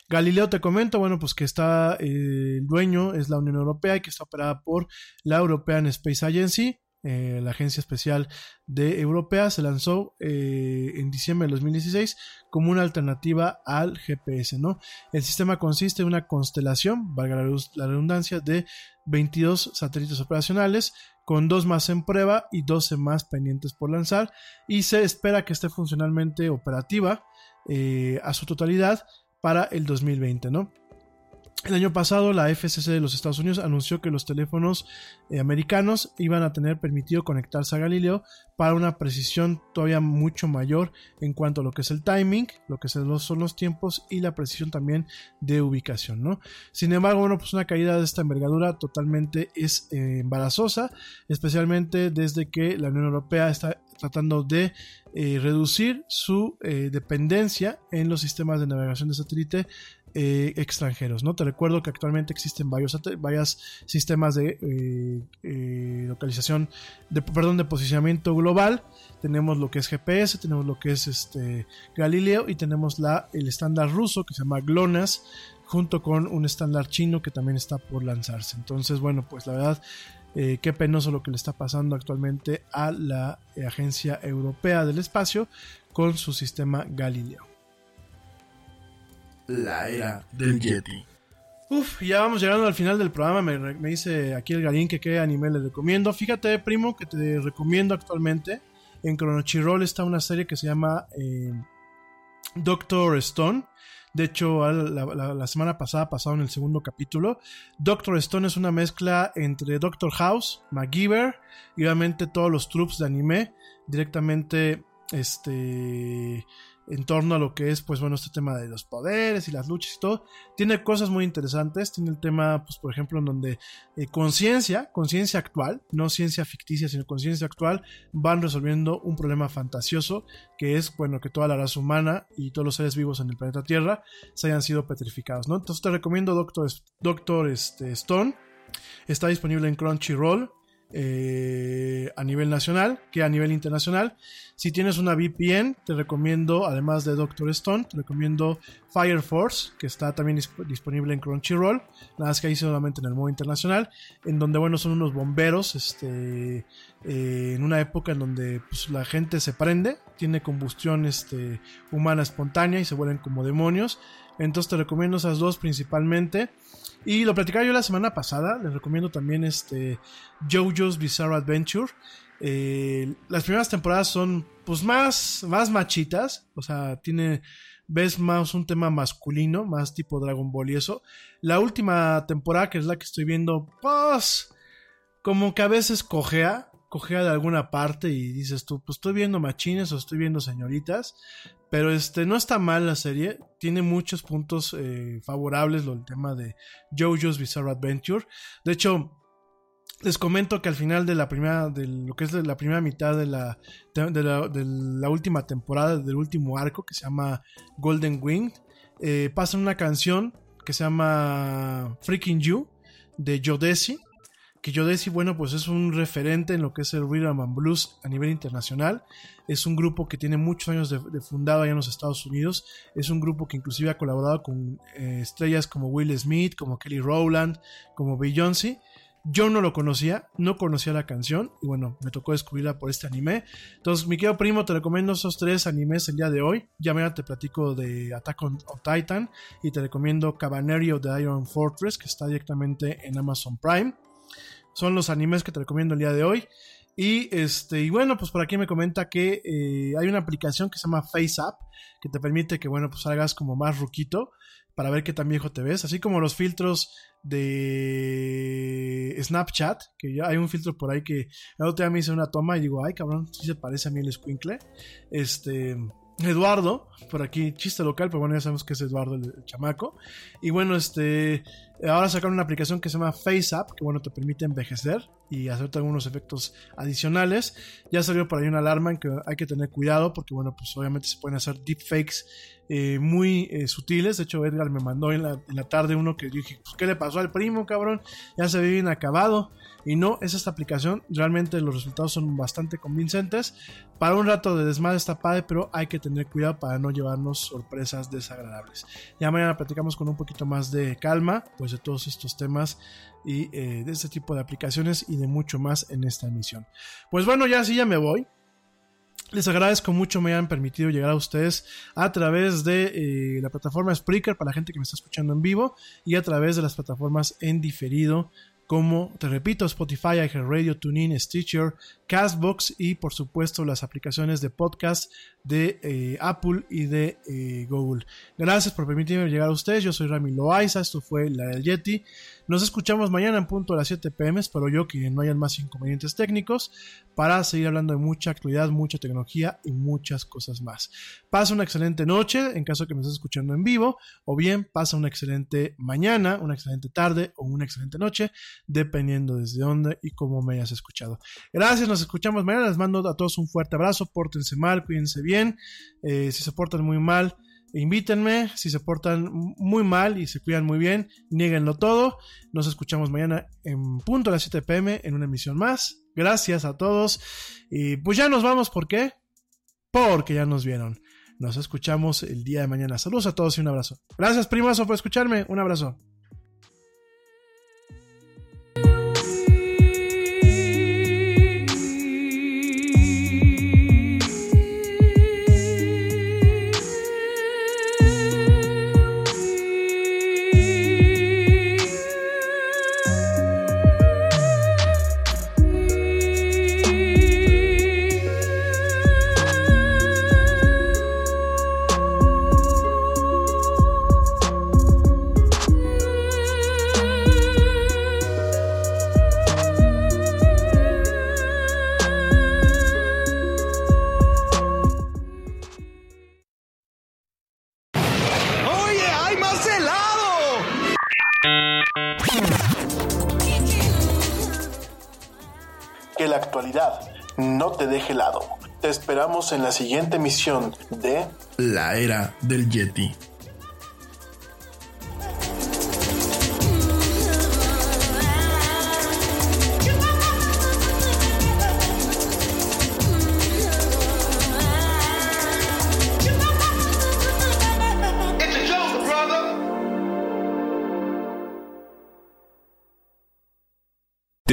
Galileo te comento, bueno, pues que está eh, el dueño es la Unión Europea y que está operada por la European Space Agency, eh, la agencia especial de Europea, se lanzó eh, en diciembre de 2016 como una alternativa al GPS, ¿no? El sistema consiste en una constelación, valga la, redundancia, de 22 satélites operacionales, con dos más en prueba y 12 más pendientes por lanzar, y se espera que esté funcionalmente operativa eh, a su totalidad para el 2020, ¿no? El año pasado la FCC de los Estados Unidos anunció que los teléfonos eh, americanos iban a tener permitido conectarse a Galileo para una precisión todavía mucho mayor en cuanto a lo que es el timing, lo que son los tiempos y la precisión también de ubicación. ¿no? Sin embargo, bueno, pues una caída de esta envergadura totalmente es eh, embarazosa, especialmente desde que la Unión Europea está tratando de eh, reducir su dependencia en los sistemas de navegación de satélite eh, extranjeros. ¿no? Te recuerdo que actualmente existen varios, sistemas de eh, eh, localización, de, perdón, de posicionamiento global. Tenemos lo que es GPS, tenemos lo que es este Galileo y tenemos la, el estándar ruso que se llama GLONASS junto con un estándar chino que también está por lanzarse. Entonces, bueno, pues la verdad, qué penoso lo que le está pasando actualmente a la Agencia Europea del Espacio con su sistema Galileo. La era del Yeti. Uf, ya vamos llegando al final del programa. Me, me dice aquí el Garín que qué anime le recomiendo. Fíjate, primo, que te recomiendo actualmente. En Crunchyroll está una serie que se llama eh, Doctor Stone. De hecho, la, la- la semana pasada pasado en el segundo capítulo. Doctor Stone es una mezcla entre Doctor House, MacGyver y obviamente todos los troops de anime directamente este en torno a lo que es pues bueno este tema de los poderes y las luchas y todo. Tiene cosas muy interesantes. Tiene el tema pues por ejemplo en donde eh, conciencia conciencia actual no ciencia ficticia sino conciencia actual van resolviendo un problema fantasioso que es bueno que toda la raza humana y todos los seres vivos en el planeta Tierra se hayan sido petrificados no entonces te recomiendo Doctor Doctor este, Stone. Está disponible en Crunchyroll eh, a nivel nacional que a nivel internacional. Si tienes una VPN, te recomiendo, además de Doctor Stone, te recomiendo Fire Force, que está también disp- disponible en Crunchyroll, nada más que ahí solamente en el modo internacional, en donde, bueno, son unos bomberos, este, eh, en una época en donde pues, la gente se prende, tiene combustión este, humana espontánea y se vuelven como demonios. Entonces te recomiendo esas dos principalmente. Y lo platicaba yo la semana pasada. Les recomiendo también este JoJo's Bizarre Adventure. Eh, las primeras temporadas son pues más, más machitas. O sea, tiene. Ves más un tema masculino, más tipo Dragon Ball y eso. La última temporada, que es la que estoy viendo, pues. Como que a veces cojea. Cojea de alguna parte y dices tú, pues estoy viendo machines o estoy viendo señoritas. Pero este, no está mal la serie. Tiene muchos puntos eh, favorables lo el tema de JoJo's Bizarre Adventure. De hecho, les comento que al final de la primera, de lo que es la primera mitad de la, de la, última temporada, del último arco, que se llama Golden Wing, eh, pasa una canción que se llama Freaking You, de Jodeci. Que Jodeci, bueno, pues es un referente en lo que es el rhythm and blues a nivel internacional. Es un grupo que tiene muchos años de, de fundado allá en los Estados Unidos. Es un grupo que inclusive ha colaborado con eh, estrellas como Will Smith, como Kelly Rowland, como Beyoncé. Yo no lo conocía, no conocía la canción y bueno, me tocó descubrirla por este anime. Entonces, mi querido primo, te recomiendo esos tres animes el día de hoy. Ya mañana te platico de Attack on, Titan y te recomiendo Cabaneri of the Iron Fortress, que está directamente en Amazon Prime. Son los animes que te recomiendo el día de hoy. Y este, y bueno, pues por aquí me comenta que eh, hay una aplicación que se llama FaceApp, que te permite que, bueno, pues salgas como más ruquito para ver qué tan viejo te ves, así como los filtros de Snapchat, que ya hay un filtro por ahí que el otro día me hice una toma y digo, ay cabrón, sí se parece a mí el squinkle. Este, Eduardo, por aquí, chiste local, pero bueno, ya sabemos que es Eduardo el chamaco. Y bueno, este, ahora sacaron una aplicación que se llama FaceApp, que bueno, te permite envejecer y hacerte algunos efectos adicionales. Ya salió por ahí una alarma en que hay que tener cuidado porque bueno, pues obviamente se pueden hacer deepfakes eh, muy eh, sutiles. De hecho, Edgar me mandó en la, tarde uno que dije, pues, ¿qué le pasó al primo, cabrón? Ya se ve bien acabado. Y no, es esta aplicación. Realmente los resultados son bastante convincentes. Para un rato de desmadre está padre, pero hay que tener cuidado para no llevarnos sorpresas desagradables. Ya mañana platicamos con un poquito más de calma, de todos estos temas y eh, de este tipo de aplicaciones y de mucho más en esta emisión. Pues bueno, ya sí, ya me voy. Les agradezco mucho me hayan permitido llegar a ustedes a través de eh, la plataforma Spreaker para la gente que me está escuchando en vivo y a través de las plataformas en diferido como, te repito, Spotify, iHeartRadio, TuneIn, Stitcher, Castbox y por supuesto las aplicaciones de podcast de eh, Apple y de eh, Google. Gracias por permitirme llegar a ustedes. Yo soy Rami Loaiza, esto fue La del Yeti. Nos escuchamos mañana en punto a las 7 pm. Espero yo que no hayan más inconvenientes técnicos para seguir hablando de mucha actualidad, mucha tecnología y muchas cosas más. Pasa una excelente noche en caso que me estés escuchando en vivo, o bien pasa una excelente mañana, una excelente tarde o una excelente noche, dependiendo desde dónde y cómo me hayas escuchado. Gracias, nos escuchamos mañana. Les mando a todos un fuerte abrazo. Pórtense mal, cuídense bien. Eh, si se portan muy mal, invítenme. Si se portan muy mal y se cuidan muy bien, nieguenlo todo. Nos escuchamos mañana en punto a las 7 pm en una emisión más. Gracias a todos. Y pues ya nos vamos, ¿por qué? Porque ya nos vieron. Nos escuchamos el día de mañana. Saludos a todos y un abrazo. Gracias, primazo, por escucharme. Un abrazo. En la siguiente emisión de La Era del Yeti.